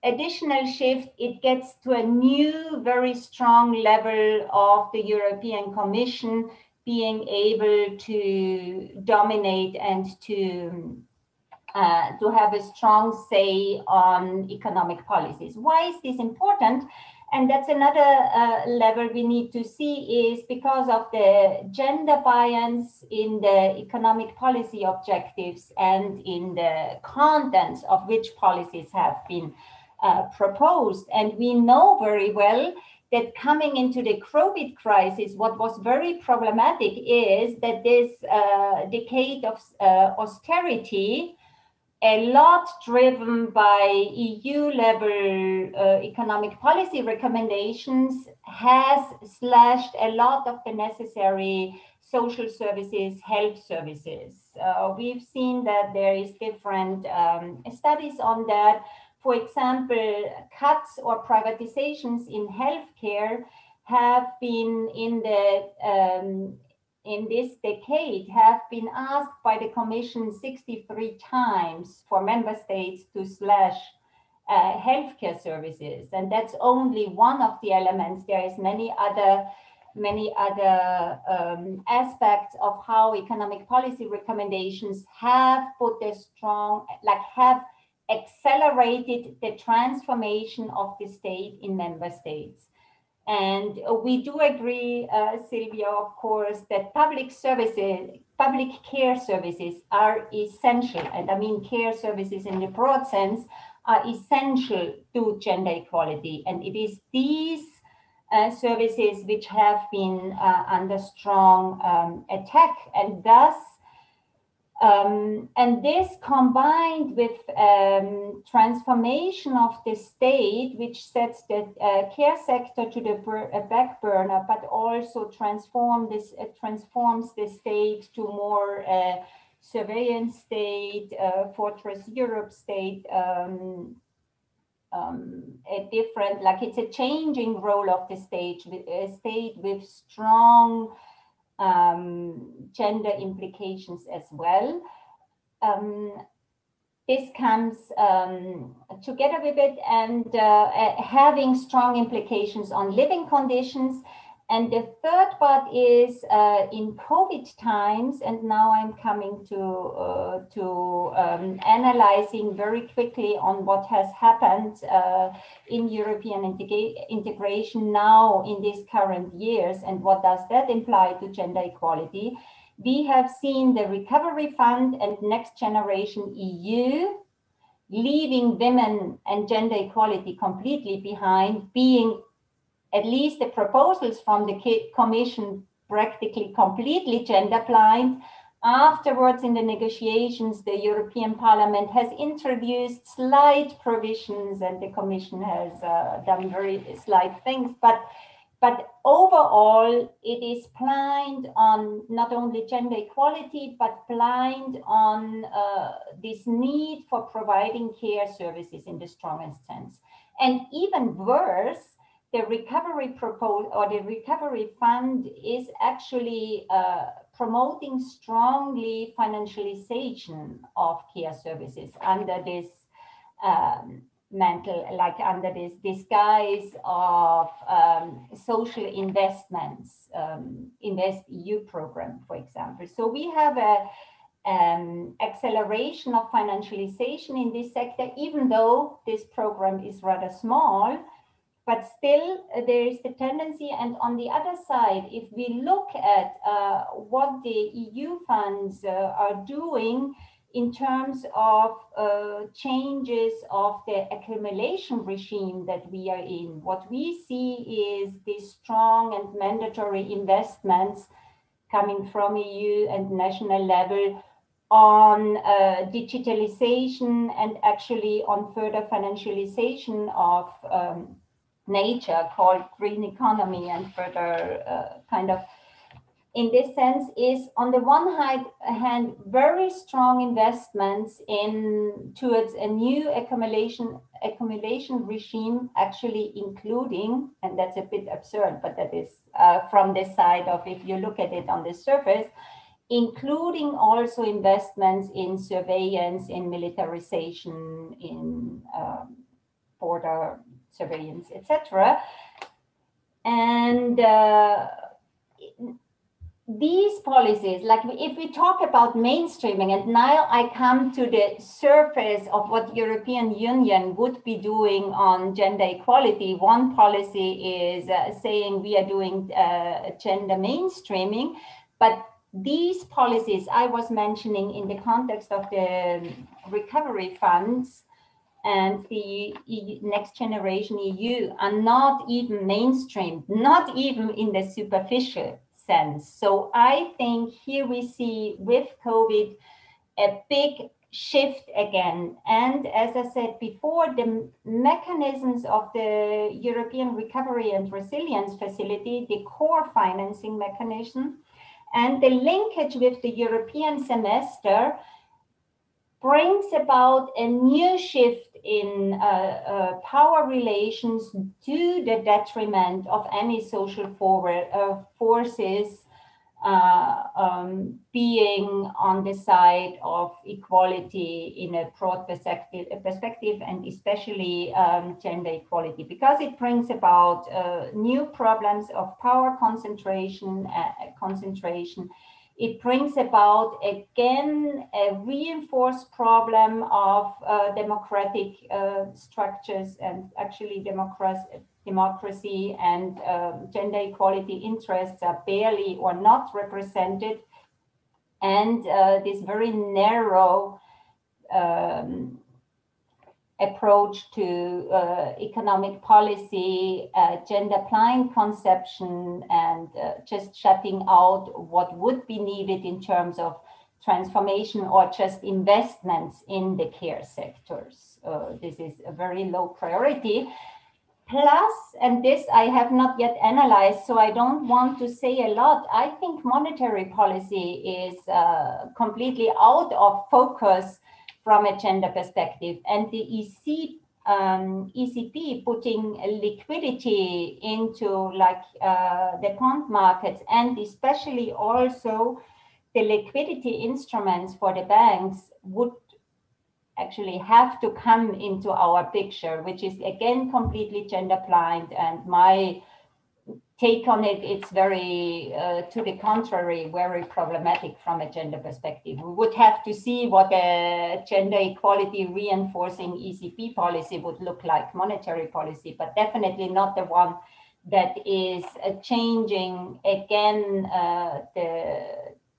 additional shift, it gets to a new, very strong level of the European Commission being able to dominate and to uh, to have a strong say on economic policies. Why is this important? And that's another uh, level we need to see is because of the gender bias in the economic policy objectives and in the contents of which policies have been uh, proposed. And we know very well that coming into the COVID crisis, what was very problematic is that this uh, decade of uh, austerity, a lot driven by EU level uh, economic policy recommendations, has slashed a lot of the necessary social services, health services. Uh, we've seen that there is different um, studies on that for example, cuts or privatizations in healthcare have been in the um, in this decade have been asked by the Commission 63 times for member states to slash uh, healthcare services, and that's only one of the elements. There is many other many other um, aspects of how economic policy recommendations have put a strong like have accelerated the transformation of the state in member states. And we do agree, uh, Sylvia, of course, that public services, public care services are essential. And I mean care services in the broad sense are essential to gender equality. And it is these uh, services which have been uh, under strong um, attack and thus um, and this combined with um, transformation of the state, which sets the uh, care sector to the uh, back burner, but also transform this uh, transforms the state to more uh, surveillance state, uh, fortress Europe state, um, um, a different, like it's a changing role of the state, a state with strong um, gender implications as well. Um, this comes um, together with it and uh, having strong implications on living conditions and the third part is uh, in COVID times, and now I'm coming to uh, to um, analyzing very quickly on what has happened uh, in European integra integration now in these current years, and what does that imply to gender equality. We have seen the Recovery Fund and Next Generation EU leaving women and gender equality completely behind, being at least the proposals from the Commission practically completely gender blind. Afterwards, in the negotiations, the European Parliament has introduced slight provisions and the Commission has uh, done very slight things. But, but overall, it is blind on not only gender equality, but blind on uh, this need for providing care services in the strongest sense. And even worse, the recovery proposal or the recovery fund is actually uh, promoting strongly financialization of care services under this um, mental, like under this disguise of um, social investments, um, Invest EU program, for example. So we have a um, acceleration of financialization in this sector, even though this program is rather small but still uh, there is the tendency and on the other side if we look at uh, what the eu funds uh, are doing in terms of uh, changes of the accumulation regime that we are in what we see is these strong and mandatory investments coming from eu and national level on uh, digitalization and actually on further financialization of um, nature called green economy and further uh, kind of in this sense is on the one hand very strong investments in towards a new accumulation accumulation regime actually including and that's a bit absurd but that is uh, from the side of if you look at it on the surface including also investments in surveillance in militarization in um, border surveillance, etc. And uh, these policies, like if we talk about mainstreaming, and now I come to the surface of what European Union would be doing on gender equality. One policy is uh, saying we are doing uh, gender mainstreaming, but these policies I was mentioning in the context of the recovery funds and the next generation EU are not even mainstream, not even in the superficial sense. So I think here we see with COVID a big shift again. And as I said before, the mechanisms of the European Recovery and Resilience Facility, the core financing mechanism, and the linkage with the European semester brings about a new shift in uh, uh, power relations to the detriment of any social forward, uh, forces uh, um, being on the side of equality in a broad perspective, perspective and especially um, gender equality, because it brings about uh, new problems of power concentration, uh, concentration it brings about again a reinforced problem of uh, democratic uh, structures and actually democracy, democracy and um, gender equality interests are barely or not represented. And uh, this very narrow um, approach to uh, economic policy, uh, gender blind conception, and uh, just shutting out what would be needed in terms of transformation or just investments in the care sectors. Uh, this is a very low priority. Plus, and this I have not yet analyzed, so I don't want to say a lot. I think monetary policy is uh, completely out of focus from a gender perspective. And the EC, um, ECB putting liquidity into like uh, the bond markets and especially also the liquidity instruments for the banks would actually have to come into our picture, which is again completely gender blind. And my take on it, it's very, uh, to the contrary, very problematic from a gender perspective. We would have to see what a gender equality reinforcing ECB policy would look like, monetary policy, but definitely not the one that is uh, changing again uh, the,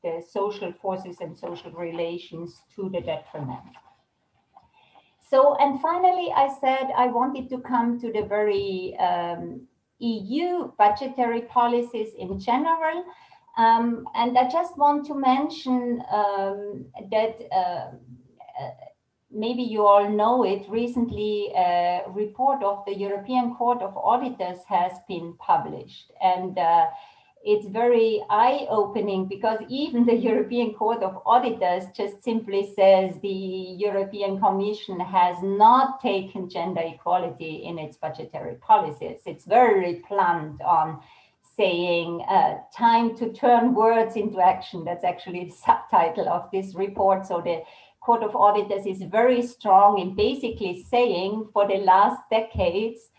the social forces and social relations to the detriment. So, and finally, I said I wanted to come to the very um, EU budgetary policies in general. Um, and I just want to mention um, that uh, maybe you all know it, recently a report of the European Court of Auditors has been published. And uh, it's very eye opening because even the European Court of Auditors just simply says the European Commission has not taken gender equality in its budgetary policies. It's very blunt on saying uh, time to turn words into action. That's actually the subtitle of this report. So the Court of Auditors is very strong in basically saying for the last decades,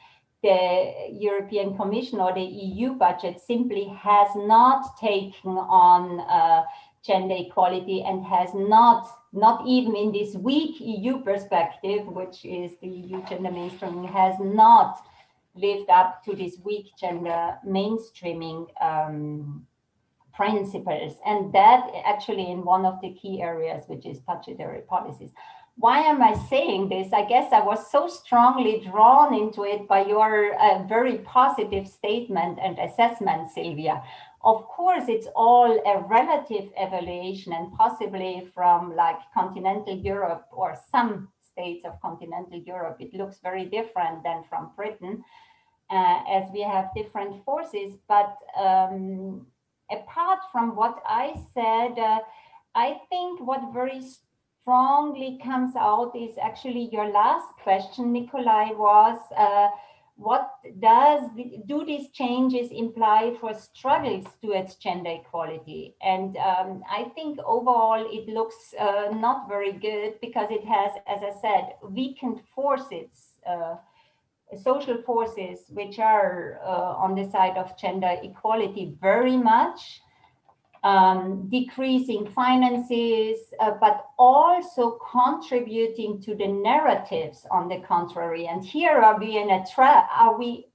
the European Commission or the EU budget simply has not taken on uh, gender equality and has not, not even in this weak EU perspective, which is the EU gender mainstreaming, has not lived up to this weak gender mainstreaming um, principles. And that actually in one of the key areas, which is budgetary policies why am I saying this? I guess I was so strongly drawn into it by your uh, very positive statement and assessment, Sylvia. Of course, it's all a relative evaluation and possibly from like continental Europe or some states of continental Europe, it looks very different than from Britain, uh, as we have different forces. But um, apart from what I said, uh, I think what very strongly comes out is actually your last question, Nikolai, was uh, what does do these changes imply for struggles towards gender equality? And um, I think overall it looks uh, not very good because it has, as I said, weakened forces. Uh, social forces which are uh, on the side of gender equality very much um, decreasing finances, uh, but also contributing to the narratives on the contrary. And here are we in a trap? Are we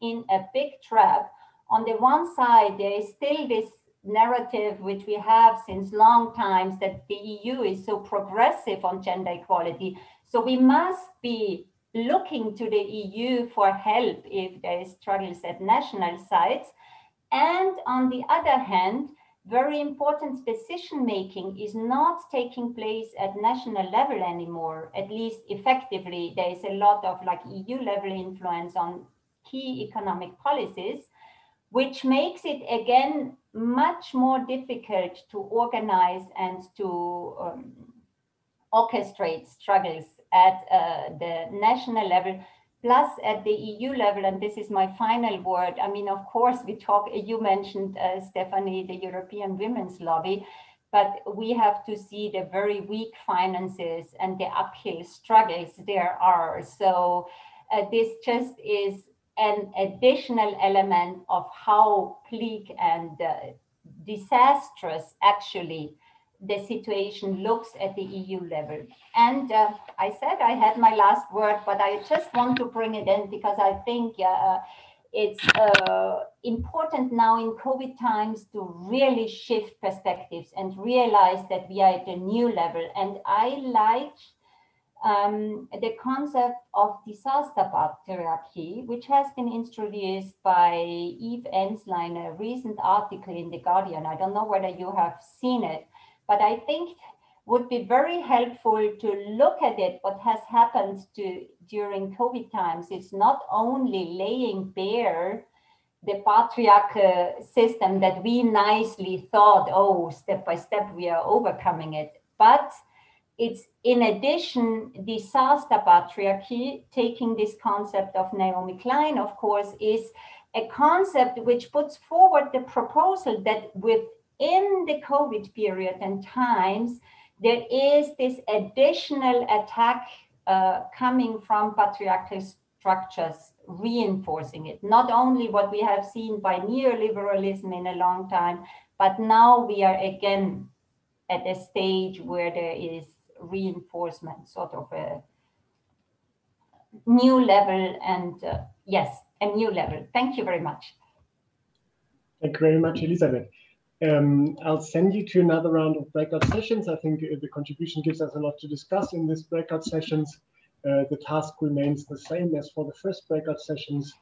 in a big trap? On the one side, there is still this narrative which we have since long times that the EU is so progressive on gender equality. So we must be looking to the EU for help if there is struggles at national sites. And on the other hand, very important decision making is not taking place at national level anymore. At least effectively there is a lot of like eu level influence on key economic policies which makes it again much more difficult to organize and to um, orchestrate struggles at uh, the national level Plus, at the EU level, and this is my final word, I mean, of course, we talk, you mentioned, uh, Stephanie, the European Women's Lobby, but we have to see the very weak finances and the uphill struggles there are. So, uh, this just is an additional element of how bleak and uh, disastrous actually the situation looks at the EU level. And uh, I said I had my last word, but I just want to bring it in because I think uh, it's uh, important now in COVID times to really shift perspectives and realize that we are at a new level. And I like um, the concept of disaster patriarchy, which has been introduced by Eve Ensler in a recent article in The Guardian. I don't know whether you have seen it, but I think would be very helpful to look at it, what has happened to during COVID times. It's not only laying bare the patriarchal uh, system that we nicely thought, oh, step by step we are overcoming it, but it's in addition, disaster patriarchy, taking this concept of Naomi Klein, of course, is a concept which puts forward the proposal that within the COVID period and times, there is this additional attack uh, coming from patriarchal structures reinforcing it. Not only what we have seen by neoliberalism in a long time, but now we are again at a stage where there is reinforcement, sort of a new level. And uh, yes, a new level. Thank you very much. Thank you very much, Elisabeth. Um, I'll send you to another round of breakout sessions. I think uh, the contribution gives us a lot to discuss in these breakout sessions. Uh, the task remains the same as for the first breakout sessions,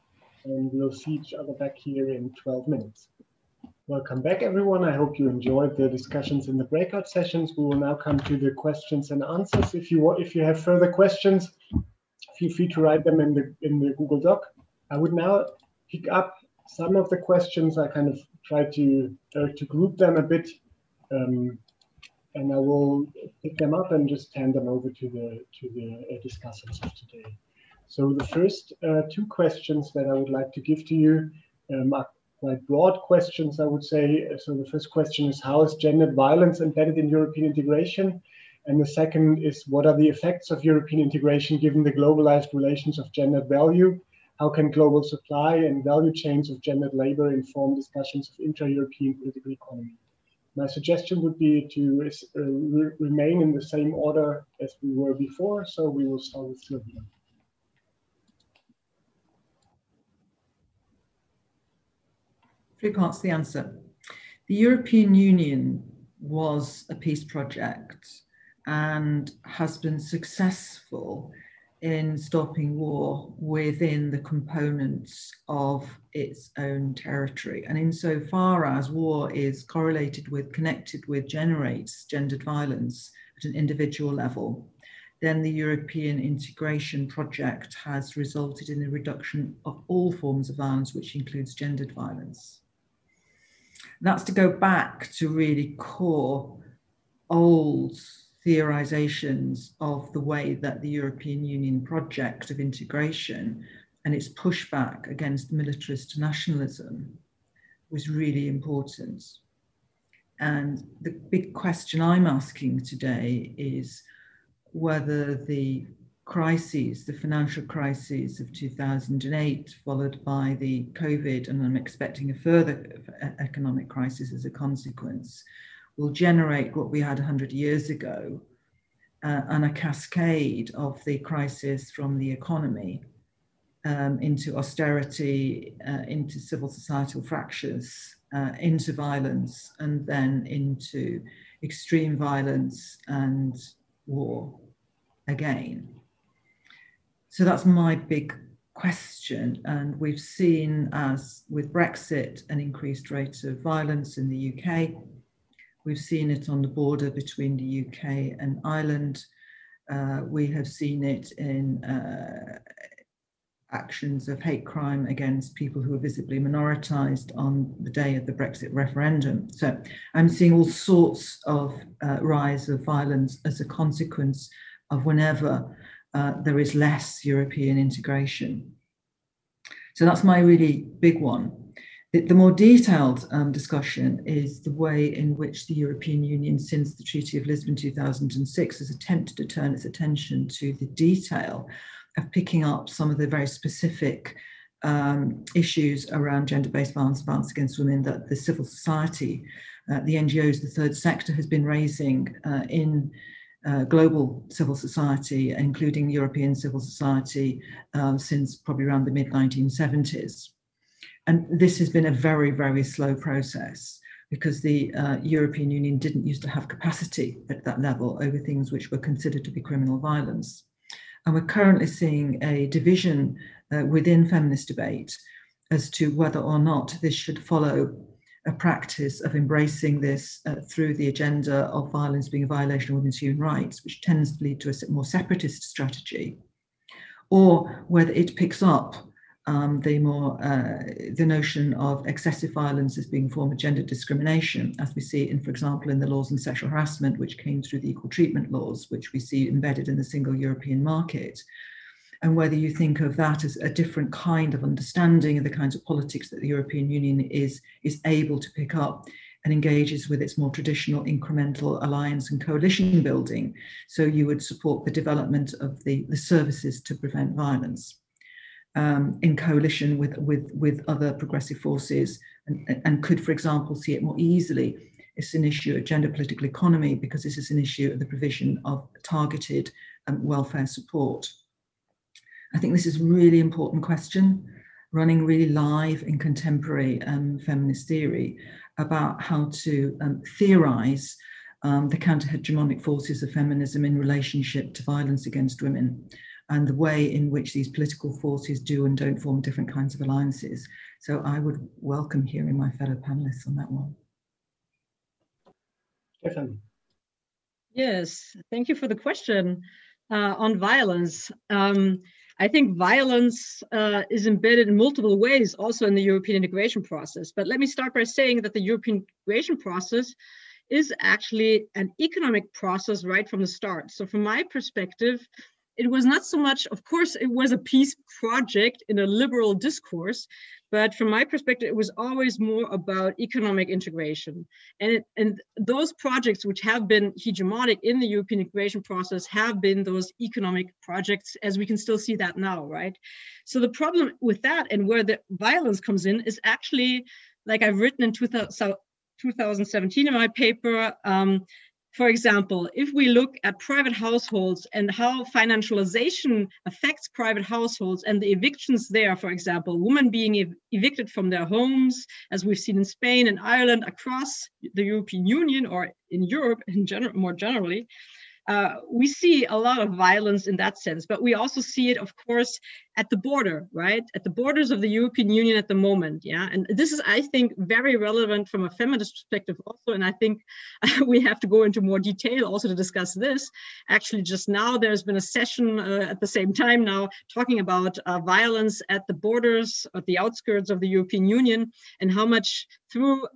and we'll see each other back here in 12 minutes. Welcome back, everyone. I hope you enjoyed the discussions in the breakout sessions. We will now come to the questions and answers. If you want, if you have further questions, feel free to write them in the in the Google Doc. I would now pick up some of the questions. I kind of try to uh, to group them a bit, um, and I will pick them up and just hand them over to the to the uh, discussants of today. So the first uh, two questions that I would like to give to you um, are quite broad questions, I would say. So the first question is how is gendered violence embedded in European integration? And the second is what are the effects of European integration given the globalized relations of gendered value? How can global supply and value chains of gendered labor inform discussions of intra-European political economy? My suggestion would be to uh, re remain in the same order as we were before. So we will start with Sylvia. Three parts the answer. The European Union was a peace project and has been successful in stopping war within the components of its own territory. And insofar as war is correlated with, connected with, generates gendered violence at an individual level, then the European integration project has resulted in the reduction of all forms of violence, which includes gendered violence. That's to go back to really core old theorizations of the way that the European Union project of integration and its pushback against militarist nationalism was really important. And the big question I'm asking today is whether the crises, the financial crises of 2008, followed by the COVID, and I'm expecting a further economic crisis as a consequence, will generate what we had 100 years ago uh, and a cascade of the crisis from the economy um, into austerity, uh, into civil societal fractures, uh, into violence, and then into extreme violence and war again. So that's my big question. And we've seen, as with Brexit, an increased rate of violence in the UK. We've seen it on the border between the UK and Ireland. Uh, we have seen it in uh, actions of hate crime against people who are visibly minoritized on the day of the Brexit referendum. So I'm seeing all sorts of uh, rise of violence as a consequence of whenever uh, there is less European integration. So that's my really big one. The, the more detailed um, discussion is the way in which the European Union, since the Treaty of Lisbon 2006, has attempted to turn its attention to the detail of picking up some of the very specific um, issues around gender based violence, violence against women that the civil society uh, the NGOs, the third sector has been raising uh, in uh, global civil society, including European civil society, uh, since probably around the mid 1970s. And this has been a very, very slow process because the uh, European Union didn't used to have capacity at that level over things which were considered to be criminal violence. And we're currently seeing a division uh, within feminist debate as to whether or not this should follow a practice of embracing this uh, through the agenda of violence being a violation of women's human rights, which tends to lead to a more separatist strategy, or whether it picks up um, the more uh, the notion of excessive violence as being a form of gender discrimination, as we see in, for example, in the laws on sexual harassment, which came through the equal treatment laws, which we see embedded in the single European market, and whether you think of that as a different kind of understanding of the kinds of politics that the European Union is, is able to pick up and engages with its more traditional incremental alliance and coalition building. So you would support the development of the, the services to prevent violence. Um, in coalition with, with, with other progressive forces and, and could, for example, see it more easily. It's an issue of gender political economy because this is an issue of the provision of targeted um, welfare support. I think this is a really important question, running really live in contemporary um, feminist theory about how to um, theorize um, the counter-hegemonic forces of feminism in relationship to violence against women and the way in which these political forces do and don't form different kinds of alliances. So I would welcome hearing my fellow panelists on that one. Stefan. Yes, thank you for the question uh, on violence. Um, I think violence uh, is embedded in multiple ways also in the European integration process. But let me start by saying that the European integration process is actually an economic process right from the start. So from my perspective, it was not so much, of course, it was a peace project in a liberal discourse, but from my perspective, it was always more about economic integration. And, it, and those projects which have been hegemonic in the European integration process have been those economic projects, as we can still see that now, right? So the problem with that and where the violence comes in is actually, like I've written in 2000, 2017 in my paper, um, for example, if we look at private households and how financialization affects private households and the evictions there, for example, women being ev evicted from their homes, as we've seen in Spain and Ireland across the European Union or in Europe in general, more generally, uh, we see a lot of violence in that sense, but we also see it, of course, at the border, right? At the borders of the European Union at the moment, yeah. And this is, I think, very relevant from a feminist perspective also. And I think we have to go into more detail also to discuss this. Actually, just now there's been a session uh, at the same time now talking about uh, violence at the borders, at the outskirts of the European Union, and how much through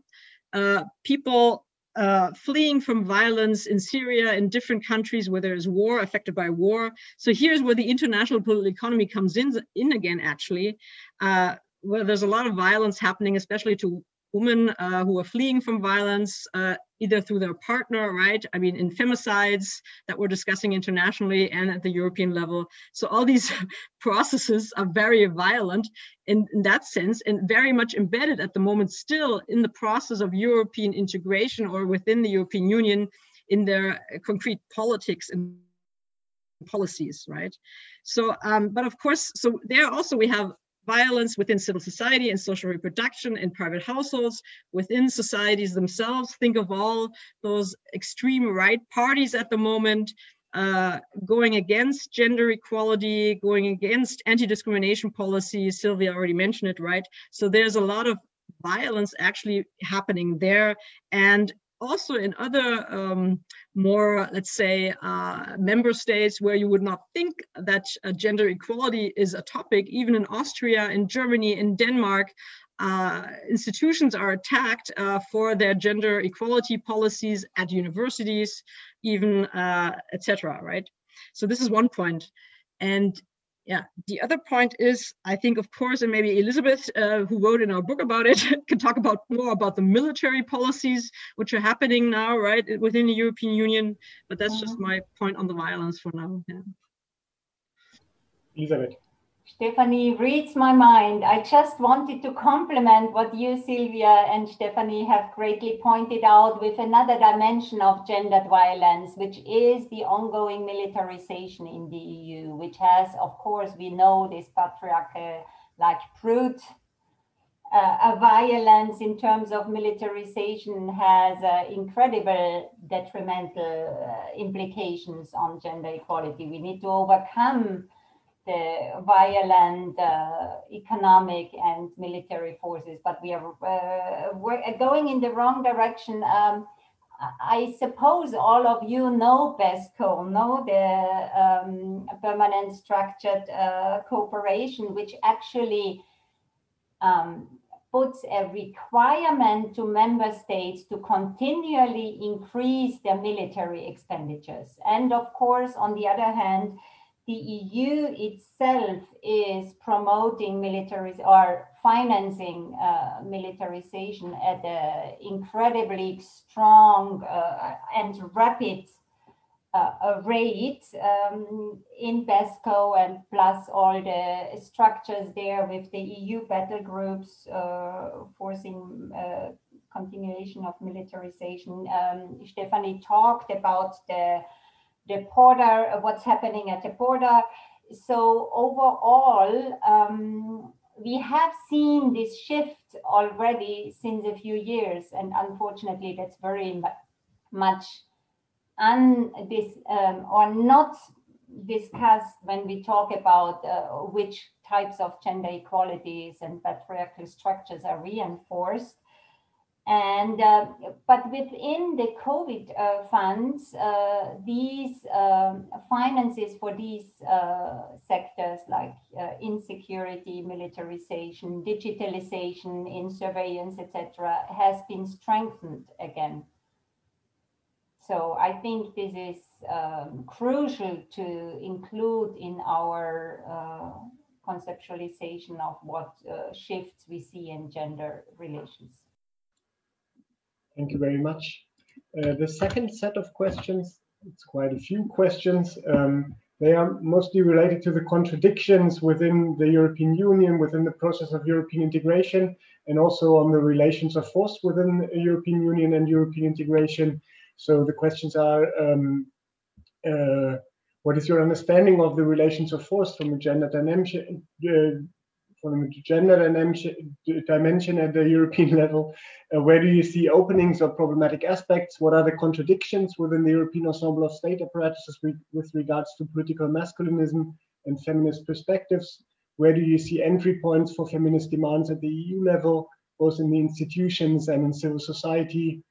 uh, people uh, fleeing from violence in Syria in different countries where there is war affected by war. So here's where the international political economy comes in, in again, actually, uh, where there's a lot of violence happening, especially to women uh, who are fleeing from violence, uh, either through their partner, right? I mean, in femicides that we're discussing internationally and at the European level. So all these processes are very violent in, in that sense and very much embedded at the moment still in the process of European integration or within the European Union in their concrete politics and policies, right? So, um, but of course, so there also we have violence within civil society and social reproduction in private households, within societies themselves. Think of all those extreme right parties at the moment uh, going against gender equality, going against anti-discrimination policies. Sylvia already mentioned it, right? So there's a lot of violence actually happening there. And also in other um, more, let's say, uh, member states where you would not think that uh, gender equality is a topic, even in Austria, in Germany, in Denmark, uh, institutions are attacked uh, for their gender equality policies at universities, even uh, etc. Right. So this is one point, and yeah the other point is i think of course and maybe elizabeth uh, who wrote in our book about it can talk about more about the military policies which are happening now right within the european union but that's just mm-hmm. my point on the violence for now yeah. elizabeth Stefanie reads my mind. I just wanted to complement what you, Sylvia, and Stephanie have greatly pointed out with another dimension of gendered violence, which is the ongoing militarization in the EU, which has, of course, we know this patriarchal like brute uh, a violence in terms of militarization has uh, incredible detrimental uh, implications on gender equality. We need to overcome the violent uh, economic and military forces, but we are uh, we're going in the wrong direction. Um, I suppose all of you know PESCO, know the um, permanent structured uh, cooperation, which actually um, puts a requirement to member states to continually increase their military expenditures. And of course, on the other hand, the EU itself is promoting military or financing uh, militarization at an incredibly strong uh, and rapid uh, rate um, in PESCO and plus all the structures there with the EU battle groups uh, forcing uh, continuation of militarization. Um, Stefanie talked about the the border, what's happening at the border. So overall, um, we have seen this shift already since a few years, and unfortunately, that's very much un this um, or not discussed when we talk about uh, which types of gender equalities and patriarchal structures are reinforced. And uh, but within the COVID uh, funds, uh, these um, finances for these sectors like insecurity, militarization, digitalization in surveillance, etc., has been strengthened again. So I think this is um, crucial to include in our uh, conceptualization of what uh, shifts we see in gender relations. Thank you very much. Uh, the second set of questions, it's quite a few questions. Um, they are mostly related to the contradictions within the European Union, within the process of European integration, and also on the relations of force within European Union and European integration so the questions are, um, uh, what is your understanding of the relations of force from a gender dimension, uh, gender dimension at the European level? Uh, where do you see openings or problematic aspects? What are the contradictions within the European ensemble of state apparatuses with, with regards to political masculinism and feminist perspectives? Where do you see entry points for feminist demands at the EU level, both in the institutions and in civil society?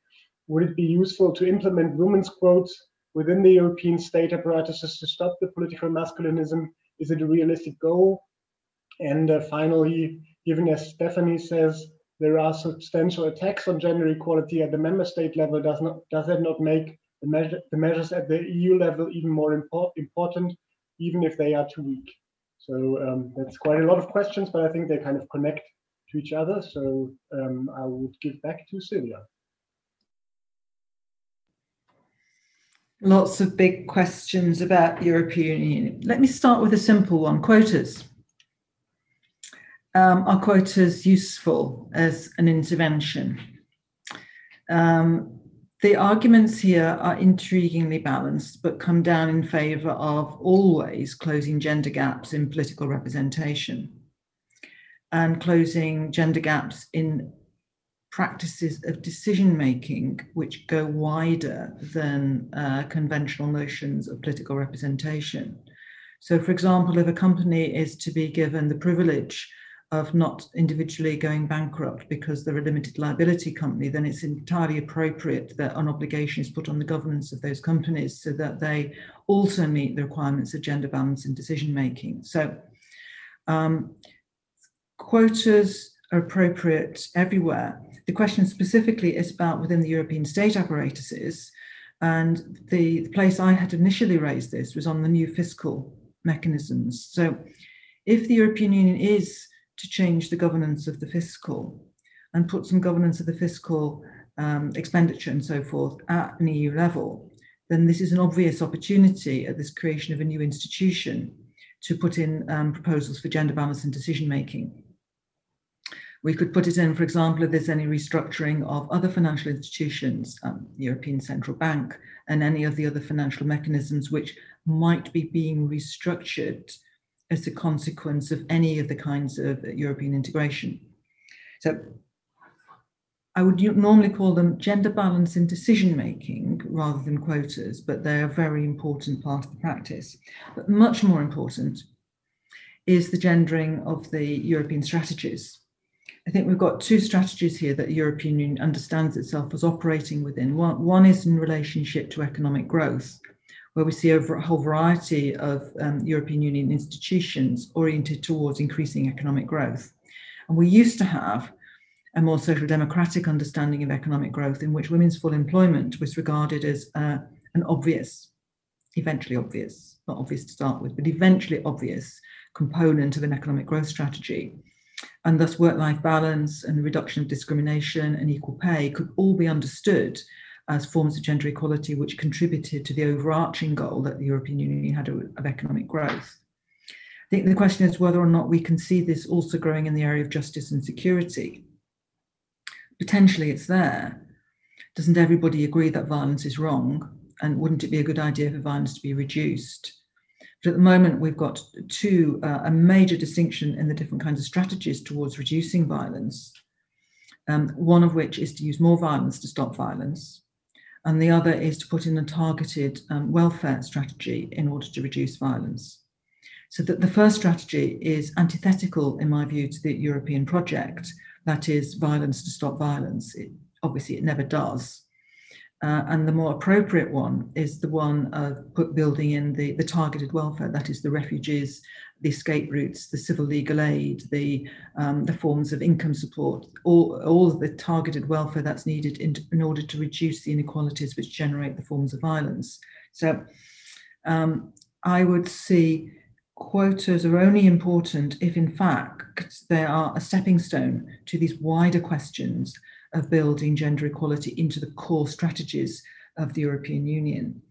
would it be useful to implement women's quotes within the European state apparatuses to stop the political masculinism? Is it a realistic goal? And uh, finally, given as Stephanie says, there are substantial attacks on gender equality at the member state level, does not does that not make the, measure, the measures at the EU level even more import, important, even if they are too weak? So um, that's quite a lot of questions, but I think they kind of connect to each other. So um, I would give back to Sylvia. Lots of big questions about European Union. Let me start with a simple one quotas. Um, are quotas useful as an intervention? Um, the arguments here are intriguingly balanced, but come down in favour of always closing gender gaps in political representation and closing gender gaps in practices of decision making which go wider than uh, conventional notions of political representation. So, for example, if a company is to be given the privilege of not individually going bankrupt because they're a limited liability company, then it's entirely appropriate that an obligation is put on the governance of those companies so that they also meet the requirements of gender balance in decision making. So, um, quotas are appropriate everywhere. The question specifically is about within the European state apparatuses. And the, the place I had initially raised this was on the new fiscal mechanisms. So, if the European Union is to change the governance of the fiscal and put some governance of the fiscal um, expenditure and so forth at an EU level, then this is an obvious opportunity at this creation of a new institution to put in um, proposals for gender balance in decision making. We could put it in, for example, if there's any restructuring of other financial institutions, um, the European Central Bank, and any of the other financial mechanisms which might be being restructured as a consequence of any of the kinds of European integration. So I would normally call them gender balance in decision making rather than quotas, but they're a very important part of the practice. But much more important is the gendering of the European strategies. I think we've got two strategies here that the European Union understands itself as operating within. One, one is in relationship to economic growth, where we see a whole variety of um, European Union institutions oriented towards increasing economic growth. And we used to have a more social democratic understanding of economic growth in which women's full employment was regarded as uh, an obvious, eventually obvious, not obvious to start with, but eventually obvious component of an economic growth strategy. And thus, work life balance and reduction of discrimination and equal pay could all be understood as forms of gender equality which contributed to the overarching goal that the European Union had of economic growth. I think the question is whether or not we can see this also growing in the area of justice and security potentially it's there. Doesn't everybody agree that violence is wrong? And wouldn't it be a good idea for violence to be reduced? But at the moment, we've got two uh, a major distinction in the different kinds of strategies towards reducing violence. Um, one of which is to use more violence to stop violence, and the other is to put in a targeted um, welfare strategy in order to reduce violence. So that the first strategy is antithetical, in my view, to the European project, that is violence to stop violence. It, obviously, it never does. Uh, and the more appropriate one is the one of put building in the, the targeted welfare, that is the refugees, the escape routes, the civil legal aid, the, um, the forms of income support, all, all the targeted welfare that's needed in, in order to reduce the inequalities which generate the forms of violence. So um, I would see quotas are only important if, in fact, they are a stepping stone to these wider questions of building gender equality into the core strategies of the European Union.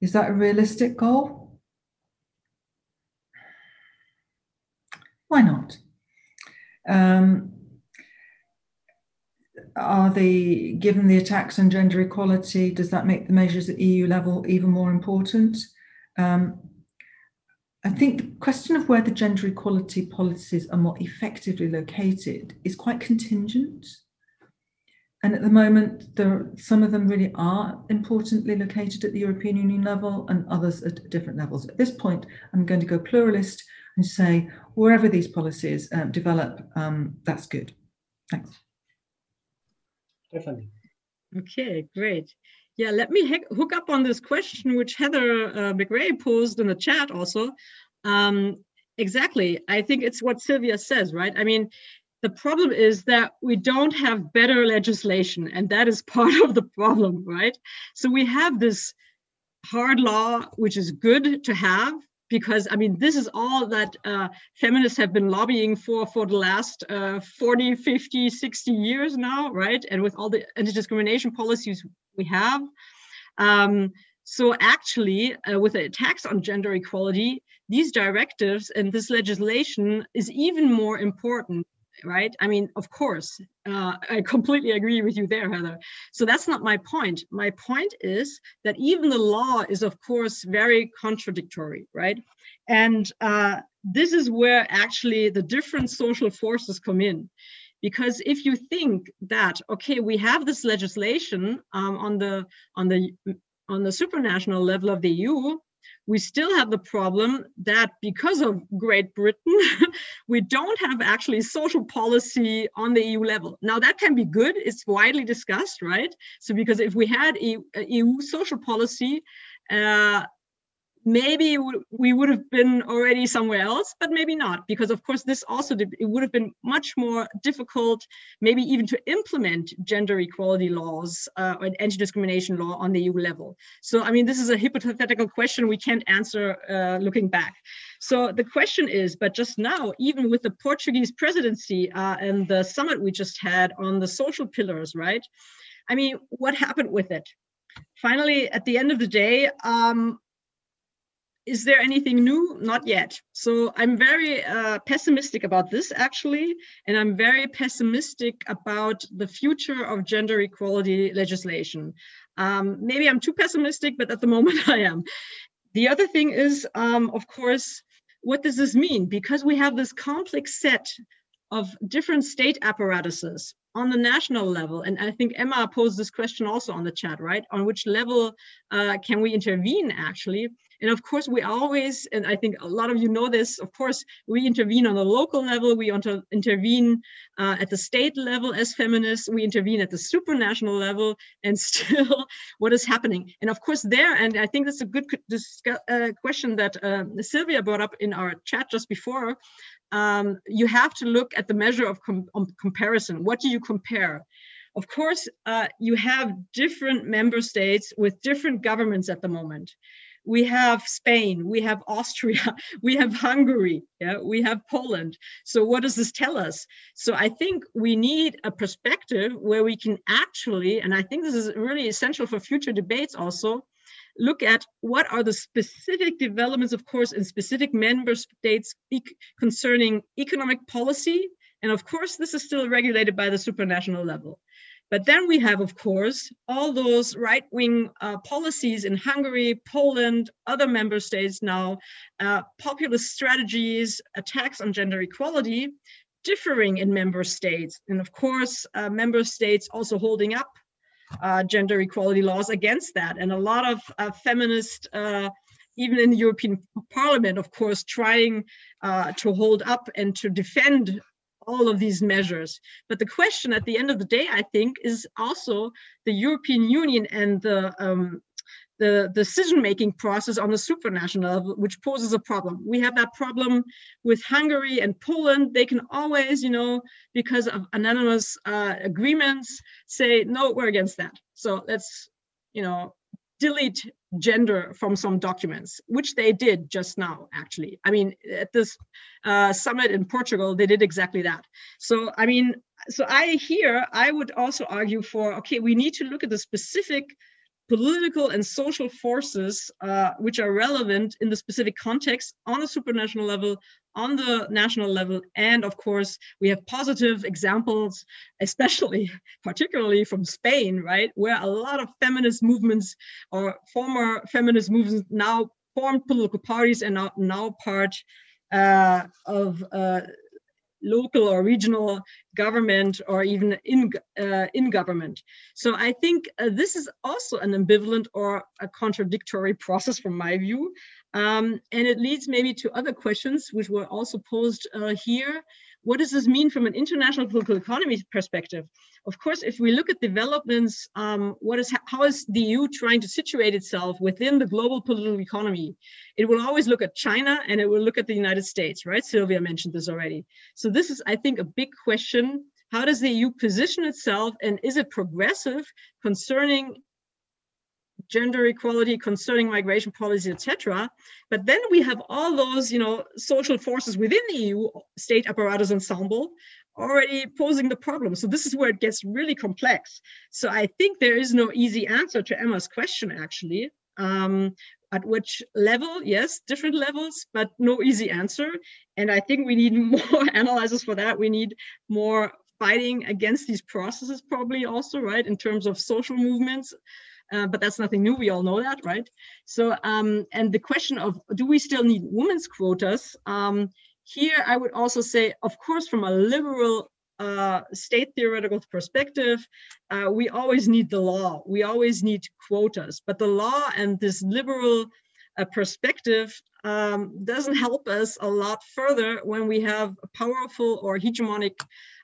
Is that a realistic goal? Why not? Um, are the given the attacks on gender equality, does that make the measures at EU level even more important? Um, I think the question of where the gender equality policies are more effectively located is quite contingent. And at the moment, there some of them really are importantly located at the European Union level and others at different levels. At this point, I'm going to go pluralist and say wherever these policies um, develop, um, that's good. Thanks. Stephanie. Okay, great. Yeah, let me hook up on this question which Heather uh, MacRae posed in the chat also. Um, exactly. I think it's what Sylvia says, right? I mean, the problem is that we don't have better legislation, and that is part of the problem, right? So we have this hard law, which is good to have, because I mean, this is all that uh, feminists have been lobbying for for the last uh, 40, 50, 60 years now, right? And with all the anti-discrimination policies we have. Um, so actually, uh, with the attacks on gender equality, these directives and this legislation is even more important right? I mean, of course, uh, I completely agree with you there, Heather. So that's not my point. My point is that even the law is, of course, very contradictory, right? And uh, this is where actually the different social forces come in. Because if you think that okay, we have this legislation um, on the on the on the supranational level of the EU, we still have the problem that because of Great Britain, we don't have actually social policy on the EU level. Now, that can be good, it's widely discussed, right? So, because if we had EU, social policy, uh, maybe we would have been already somewhere else but maybe not because of course this also it would have been much more difficult maybe even to implement gender equality laws uh, or anti-discrimination law on the eu level. So i mean this is a hypothetical question we can't answer uh, looking back. So the question is but just now even with the portuguese presidency uh, and the summit we just had on the social pillars right? I mean what happened with it? Finally at the end of the day um, is there anything new? Not yet. So I'm very uh, pessimistic about this actually, and I'm very pessimistic about the future of gender equality legislation. Um, maybe I'm too pessimistic, but at the moment I am. The other thing is, um, of course, what does this mean? Because we have this complex set of different state apparatuses on the national level, and I think Emma posed this question also on the chat, right? On which level uh, can we intervene actually? And of course, we always, and I think a lot of you know this, of course, we intervene on the local level, we to intervene uh, at the state level as feminists, we intervene at the supranational level, and still what is happening? And of course, there, and I think that's a good uh, question that uh, Sylvia brought up in our chat just before, um, you have to look at the measure of com comparison. What do you compare? Of course, uh, you have different member states with different governments at the moment we have Spain, we have Austria, we have Hungary, yeah, we have Poland. So what does this tell us? So I think we need a perspective where we can actually, and I think this is really essential for future debates also, look at what are the specific developments, of course, in specific member states concerning economic policy. And of course, this is still regulated by the supranational level. But then we have, of course, all those right wing uh, policies in Hungary, Poland, other member states now, uh, populist strategies, attacks on gender equality, differing in member states. And of course, uh, member states also holding up uh, gender equality laws against that. And a lot of uh, feminist uh, even in the European Parliament, of course, trying to hold up and to defend all of these measures. But the question at the end of the day, I think, is also the European Union and the um, the decision-making process on the supranational level, which poses a problem. We have that problem with Hungary and Poland. They can always, you know, because of anonymous uh, agreements, say, no, we're against that. So let's, you know, delete gender from some documents, which they did just now, actually. I mean, at this uh, summit in Portugal, they did exactly that. So, I mean, so I here, I would also argue for, okay, we need to look at the specific political and social forces uh, which are relevant in the specific context on the supranational level, on the national level, and of course, we have positive examples, especially, particularly from Spain, right, where a lot of feminist movements or former feminist movements now formed political parties and are now part uh, of uh, local or regional government or even in uh, in government. So I think uh, this is also an ambivalent or a contradictory process from my view, um, and it leads maybe to other questions which were also posed uh, here what does this mean from an international political economy perspective? Of course, if we look at developments, um, what is how is the EU trying to situate itself within the global political economy? It will always look at China and it will look at the United States, right? Sylvia mentioned this already. So this is, I think, a big question. How does the EU position itself and is it progressive concerning gender equality, concerning migration policy, etc. But then we have all those, you know, social forces within the EU state apparatus ensemble already posing the problem. So this is where it gets really complex. So I think there is no easy answer to Emma's question, actually. Um, at which level? Yes, different levels, but no easy answer. And I think we need more analyzers for that. We need more fighting against these processes, probably also, right, in terms of social movements uh, but that's nothing new. We all know that, right? So, um, and the question of do we still need women's quotas? Um, here, I would also say, of course, from a liberal uh, state theoretical perspective, uh, we always need the law. We always need quotas, but the law and this liberal uh, perspective um, doesn't help us a lot further when we have powerful or hegemonic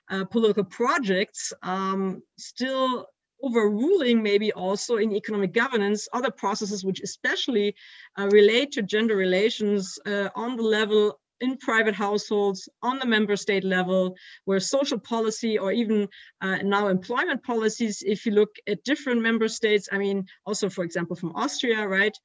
uh, political projects um, still overruling maybe also in economic governance other processes which especially uh, relate to gender relations uh, on the level in private households on the member state level where social policy or even uh, now employment policies if you look at different member states i mean also for example from austria right?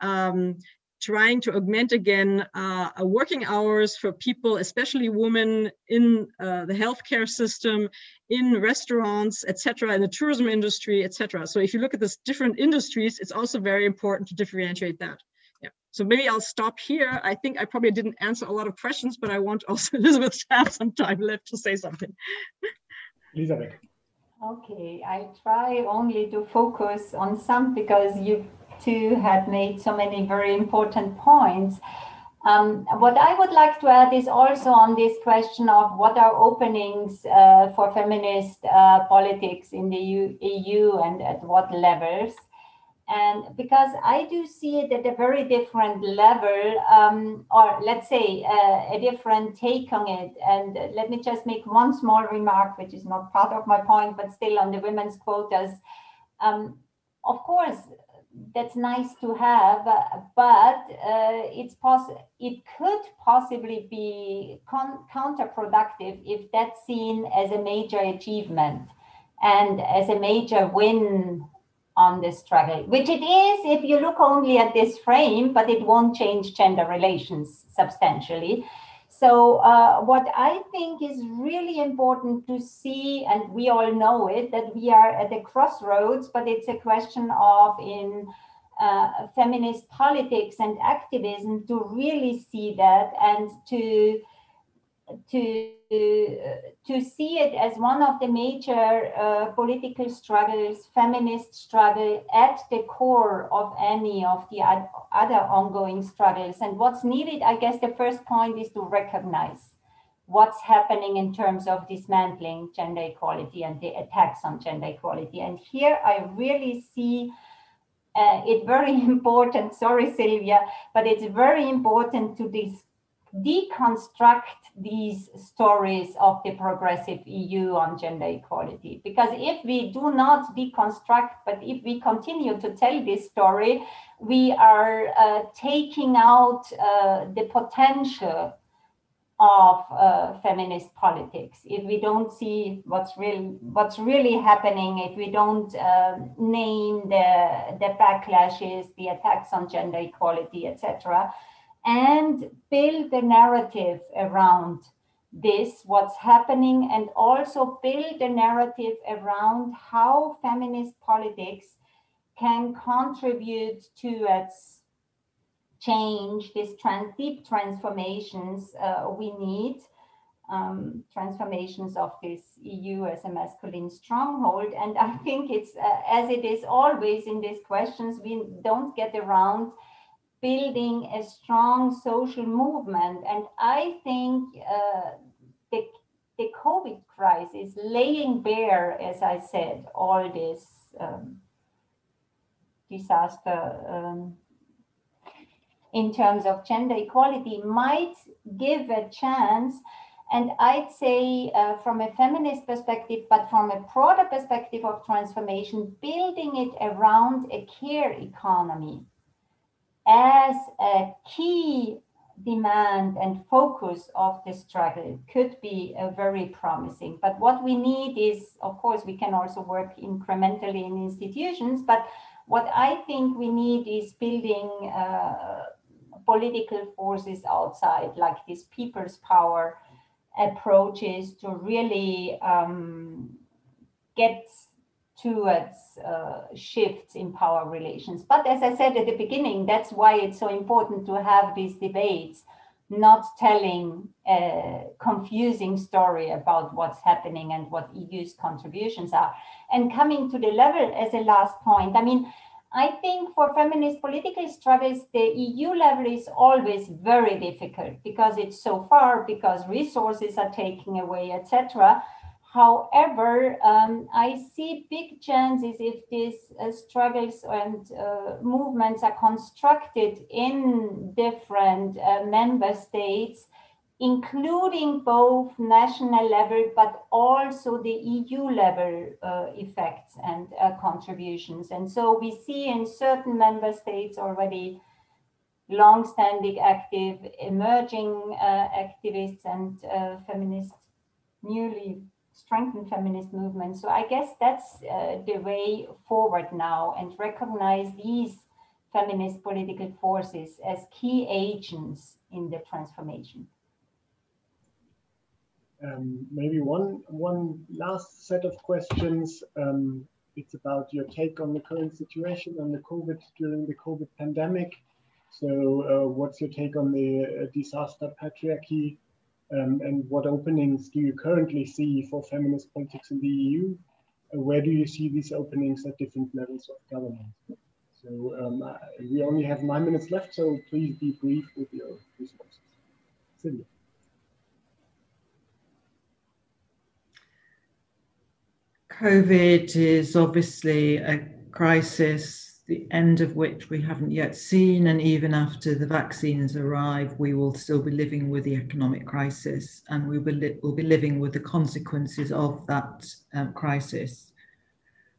Um, trying to augment again uh, working hours for people, especially women in uh, the healthcare system, in restaurants, etc., in the tourism industry, etc. So if you look at this different industries, it's also very important to differentiate that. Yeah. So maybe I'll stop here. I think I probably didn't answer a lot of questions, but I want also Elizabeth to have some time left to say something. Elizabeth. Okay, I try only to focus on some because you two had made so many very important points. Um, what I would like to add is also on this question of what are openings uh, for feminist uh, politics in the EU, EU and at what levels. And because I do see it at a very different level, um, or let's say uh, a different take on it. And let me just make one small remark, which is not part of my point, but still on the women's quotas. Um, of course, that's nice to have, but uh, it's poss- it could possibly be con- counterproductive if that's seen as a major achievement and as a major win on the struggle, which it is if you look only at this frame, but it won't change gender relations substantially. So, uh, what I think is really important to see, and we all know it, that we are at the crossroads, but it's a question of in uh, feminist politics and activism to really see that and to to to see it as one of the major uh, political struggles, feminist struggle at the core of any of the ad- other ongoing struggles. And what's needed, I guess, the first point is to recognize what's happening in terms of dismantling gender equality and the attacks on gender equality. And here I really see uh, it very important. Sorry, Sylvia, but it's very important to dis- deconstruct these stories of the progressive EU on gender equality. Because if we do not deconstruct, but if we continue to tell this story, we are uh, taking out uh, the potential of uh, feminist politics if we don't see what's really what's really happening if we don't uh, name the the backlashes the attacks on gender equality etc and build the narrative around this, what's happening, and also build a narrative around how feminist politics can contribute to its change, these trans- deep transformations uh, we need, um, transformations of this EU as a masculine stronghold. And I think it's, uh, as it is always in these questions, we don't get around building a strong social movement. And I think uh, the, the COVID crisis, laying bare, as I said, all this um, disaster um, in terms of gender equality, might give a chance. And I'd say, uh, from a feminist perspective, but from a broader perspective of transformation, building it around a care economy as a key demand and focus of the struggle could be very promising. But what we need is, of course, we can also work incrementally in institutions, but what I think we need is building uh, political forces outside, like this people's power approaches to really um, get towards uh, shifts in power relations. But as I said at the beginning, that's why it's so important to have these debates, not telling a confusing story about what's happening and what EU's contributions are. And coming to the level as a last point, I mean, I think for feminist political struggles, the EU level is always very difficult because it's so far, because resources are taken away, etc. However, um, I see big chances if these uh, struggles and uh, movements are constructed in different uh, member states, including both national level but also the EU level uh, effects and uh, contributions. And so we see in certain member states already long-standing active, emerging uh, activists and feminists newly strengthen feminist movements. So I guess that's uh, the way forward now and recognize these feminist political forces as key agents in the transformation. Um, maybe one one last set of questions. Um, it's about your take on the current situation on the COVID during the COVID pandemic. So, uh, what's your take on the uh, disaster patriarchy, um, and what openings do you currently see for feminist politics in the EU? where do you see these openings at different levels of government? So um, we only have nine minutes left, so please be brief with your responses. Silvia. COVID is obviously a crisis, the end of which we haven't yet seen. And even after the vaccines arrive, we will still be living with the economic crisis and we will, li- will be living with the consequences of that um, crisis.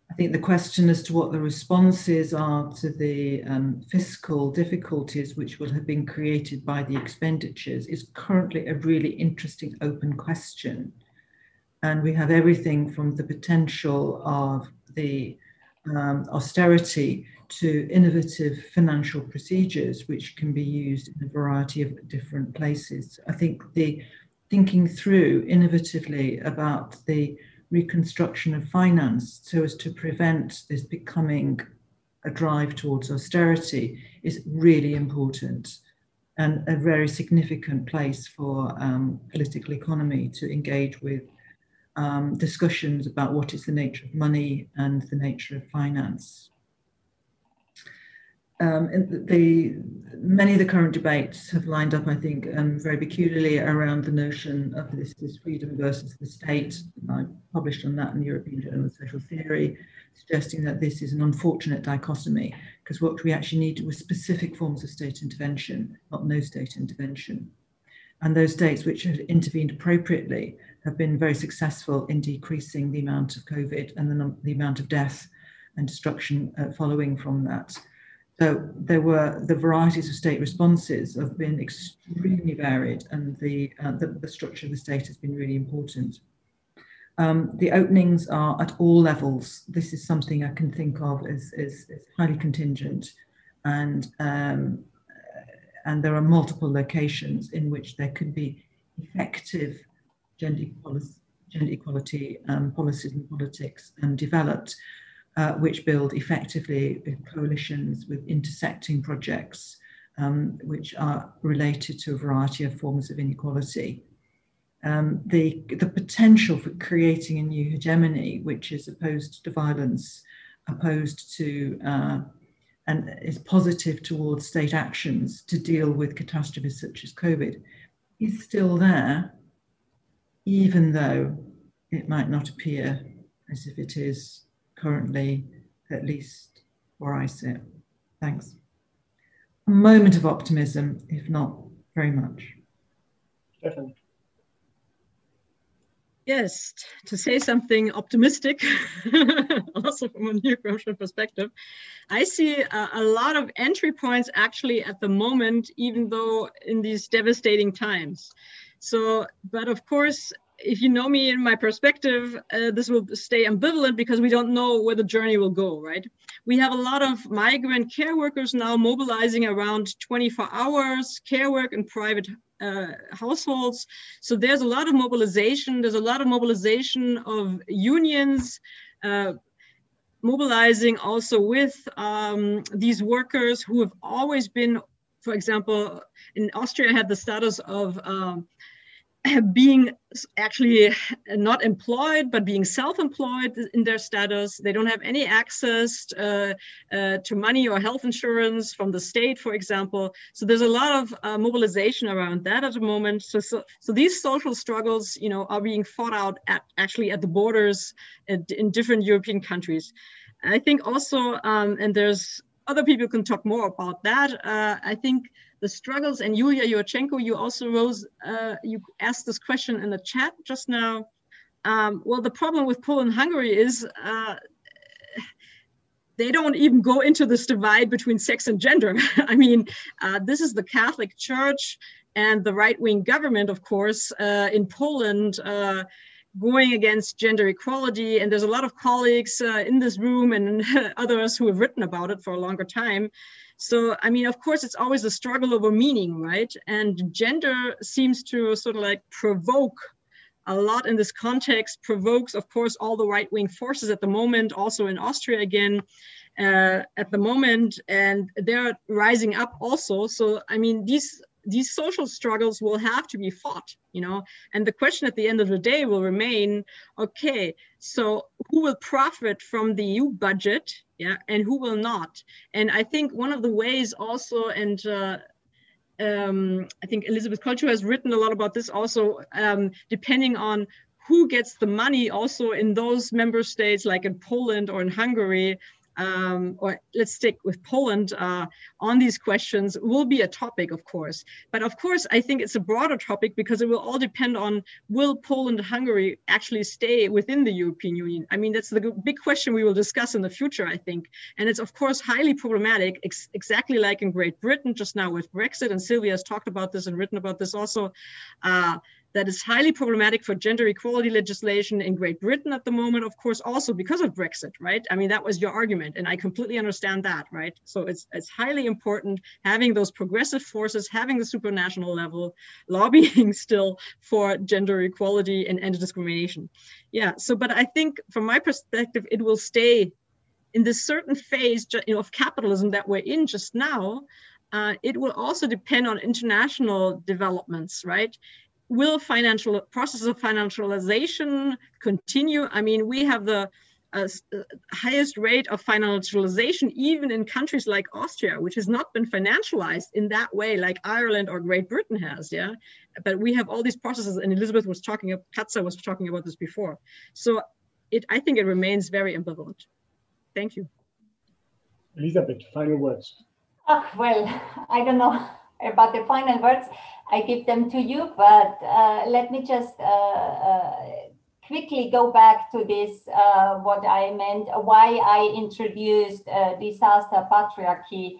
I think the question as to what the responses are to the um, fiscal difficulties which will have been created by the expenditures is currently a really interesting open question. And we have everything from the potential of the um, austerity to innovative financial procedures which can be used in a variety of different places. I think the thinking through innovatively about the reconstruction of finance so as to prevent this becoming a drive towards austerity is really important and a very significant place for um, political economy to engage with um, discussions about what is the nature of money and the nature of finance um, the many of the current debates have lined up, I think, um, very peculiarly around the notion of this, this freedom versus the state. I published on that in the European Journal of Social Theory, suggesting that this is an unfortunate dichotomy because what we actually need were specific forms of state intervention, not no state intervention. And those states which have intervened appropriately have been very successful in decreasing the amount of COVID and the, the amount of death and destruction uh, following from that. So there were the varieties of state responses have been extremely varied, and the, uh, the, the, structure of the state has been really important. Um, the openings are at all levels. This is something I can think of as, as, as highly contingent, and um, and there are multiple locations in which there could be effective gender, gender equality um, policies and politics um, developed uh, which build effectively coalitions with intersecting projects um, which are related to a variety of forms of inequality. Um, the, the potential for creating a new hegemony, which is opposed to violence, opposed to uh, and is positive towards state actions to deal with catastrophes such as COVID, is still there, even though it might not appear as if it is currently, at least where I sit. Thanks. A moment of optimism, if not very much. Definitely. Yes, to say something optimistic, also from a new Gramscian perspective, I see a, a, lot of entry points actually at the moment, even though in these devastating times. So, but of course, if you know me in my perspective, uh, this will stay ambivalent because we don't know where the journey will go, right? We have a lot of migrant care workers now mobilizing around 24 hours care work in private uh, households. So there's a lot of mobilization. There's a lot of mobilization of unions. Uh, mobilizing also with um, these workers who have always been, for example, in Austria had the status of um, being actually not employed but being self-employed in their status. They don't have any access uh, uh, to money or health insurance from the state for example. So there's a lot of uh, mobilization around that at the moment. So, so, so these social struggles you know are being fought out at actually at the borders at, in different european countries. I think also um, and there's other people can talk more about that uh, i think the struggles. And Yulia Yurchenko, you also rose, uh, you asked this question in the chat just now. Um, well, the problem with Poland and Hungary is uh, they don't even go into this divide between sex and gender. I mean, uh, this is the Catholic Church and the right wing government, of course, uh, in Poland. Going against gender equality. And there's a lot of colleagues uh, in this room and others who have written about it for a longer time. So, I mean, of course, it's always a struggle over meaning, right? And gender seems to sort of like provoke a lot in this context provokes, of course, all the right wing forces at the moment, also in Austria again. Uh, at the moment, and they're rising up also. So, I mean, these these social struggles will have to be fought you know? And the question at the end of the day will remain okay so who will profit from the eu budget yeah and who will not? And i think one of the ways also and uh, um, i think elizabeth Klatzer has written a lot about this also um, depending on who gets the money also in those member states like in poland or in hungary um, or let's stick with Poland uh, on these questions will be a topic, of course. But of course, I think it's a broader topic because it will all depend on will Poland and Hungary actually stay within the European Union? I mean, that's the big question we will discuss in the future, I think. And it's, of course, highly problematic, ex exactly like in Great Britain just now with Brexit. And Sylvia has talked about this and written about this also. Uh, that is highly problematic for gender equality legislation in Great Britain at the moment, of course, also because of Brexit, right? I mean, that was your argument, and I completely understand that, right? So it's it's highly important having those progressive forces, having the supranational level, lobbying still for gender equality and anti-discrimination. Yeah. So, but I think from my perspective, it will stay in this certain phase of capitalism that we're in just now. Uh, it will also depend on international developments, right? Will financial process of financialization continue? I mean, we have the uh, highest rate of financialization even in countries like Austria, which has not been financialized in that way like Ireland or Great Britain has, yeah. But we have all these processes, and Elizabeth was talking, Klatzer was talking about this before. So it, I think it remains very ambivalent. Thank you. Elizabeth, final words. Oh, well, I don't know about the final words. I give them to you, but uh, let me just uh, uh, quickly go back to this, uh, what I meant, why I introduced disaster patriarchy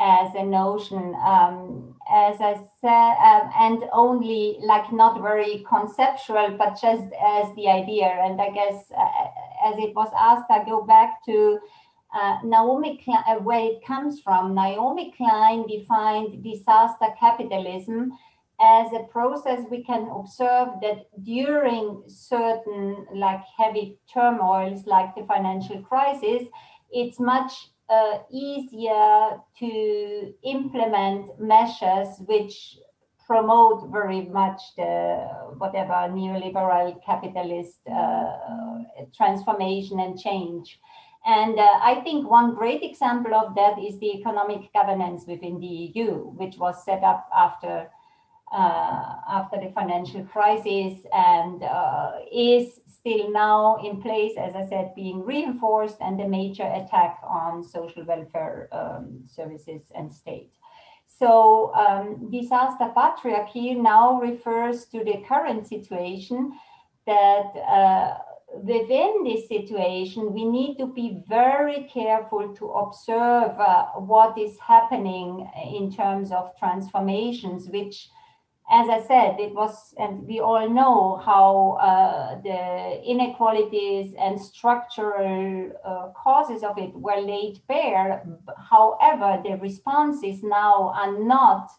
as a notion. Um, as I said, um, and only like not very conceptual, but just as the idea. And I guess uh, as it was asked, I go back to uh, Naomi Klein, uh, where it comes from. Naomi Klein defined disaster capitalism as a process we can observe that during certain like heavy turmoils like the financial crisis, it's much uh, easier to implement measures which promote very much the whatever neoliberal capitalist uh, transformation and change. And uh, I think one great example of that is the economic governance within the EU, which was set up after uh, after the financial crisis and uh, is still now in place, as I said, being reinforced and a major attack on social welfare um, services and state. So um, disaster patriarchy now refers to the current situation that uh, within this situation, we need to be very careful to observe uh, what is happening in terms of transformations, which, as I said, it was, and we all know how uh, the inequalities and structural uh, causes of it were laid bare. However, the responses now are not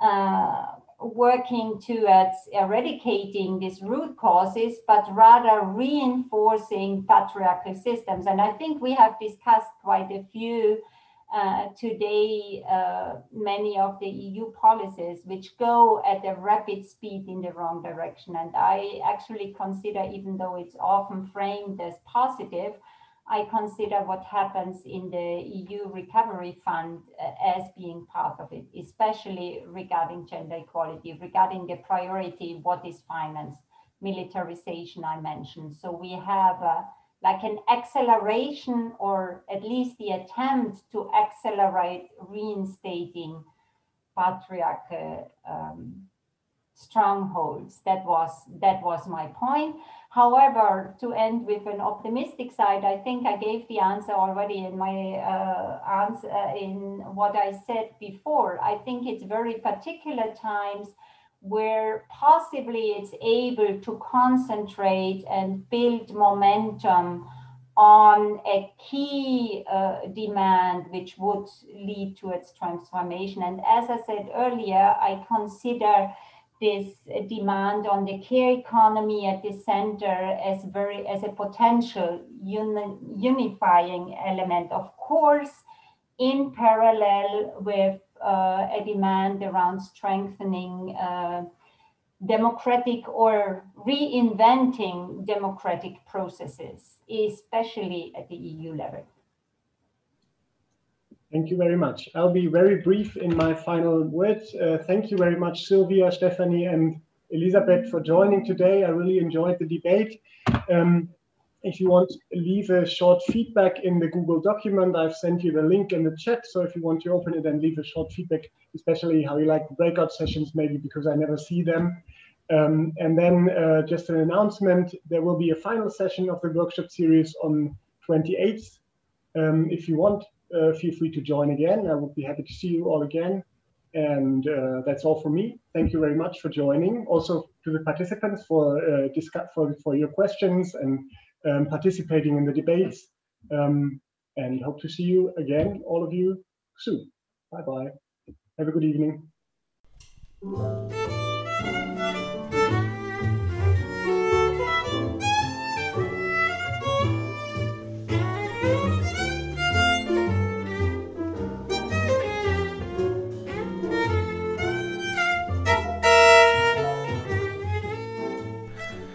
uh, working towards eradicating these root causes, but rather reinforcing patriarchal systems. And I think we have discussed quite a few uh, today, uh, many of the EU policies which go at a rapid speed in the wrong direction. And I actually consider, even though it's often framed as positive, I consider what happens in the EU Recovery Fund uh, as being part of it, especially regarding gender equality, regarding the priority, what is financed, militarization I mentioned. So we have uh, like an acceleration or at least the attempt to accelerate reinstating patriarchal um, strongholds. That was that was my point. However, to end with an optimistic side, I think I gave the answer already in my uh, answer uh, in what I said before. I think it's very particular times where possibly it's able to concentrate and build momentum on a key uh, demand which would lead to its transformation. And as I said earlier, I consider this demand on the care economy at the center as very as a potential uni unifying element of course in parallel with uh, a demand around strengthening uh, democratic or reinventing democratic processes, especially at the EU level. Thank you very much. I'll be very brief in my final words. Uh, thank you very much, Sylvia, Stephanie, and Elisabeth for joining today. I really enjoyed the debate. Um, if you want leave a short feedback in the Google document, I've sent you the link in the chat. So if you want to open it and leave a short feedback, especially how you like the breakout sessions, maybe because I never see them. Um, and then uh, just an announcement, there will be a final session of the workshop series on 28th. Um, if you want, uh, feel free to join again. I would be happy to see you all again. And uh, that's all for me. Thank you very much for joining. Also to the participants for uh, discuss for, for your questions and um, participating in the debates. Um, and hope to see you again, all of you, soon. Bye bye. Have a good evening.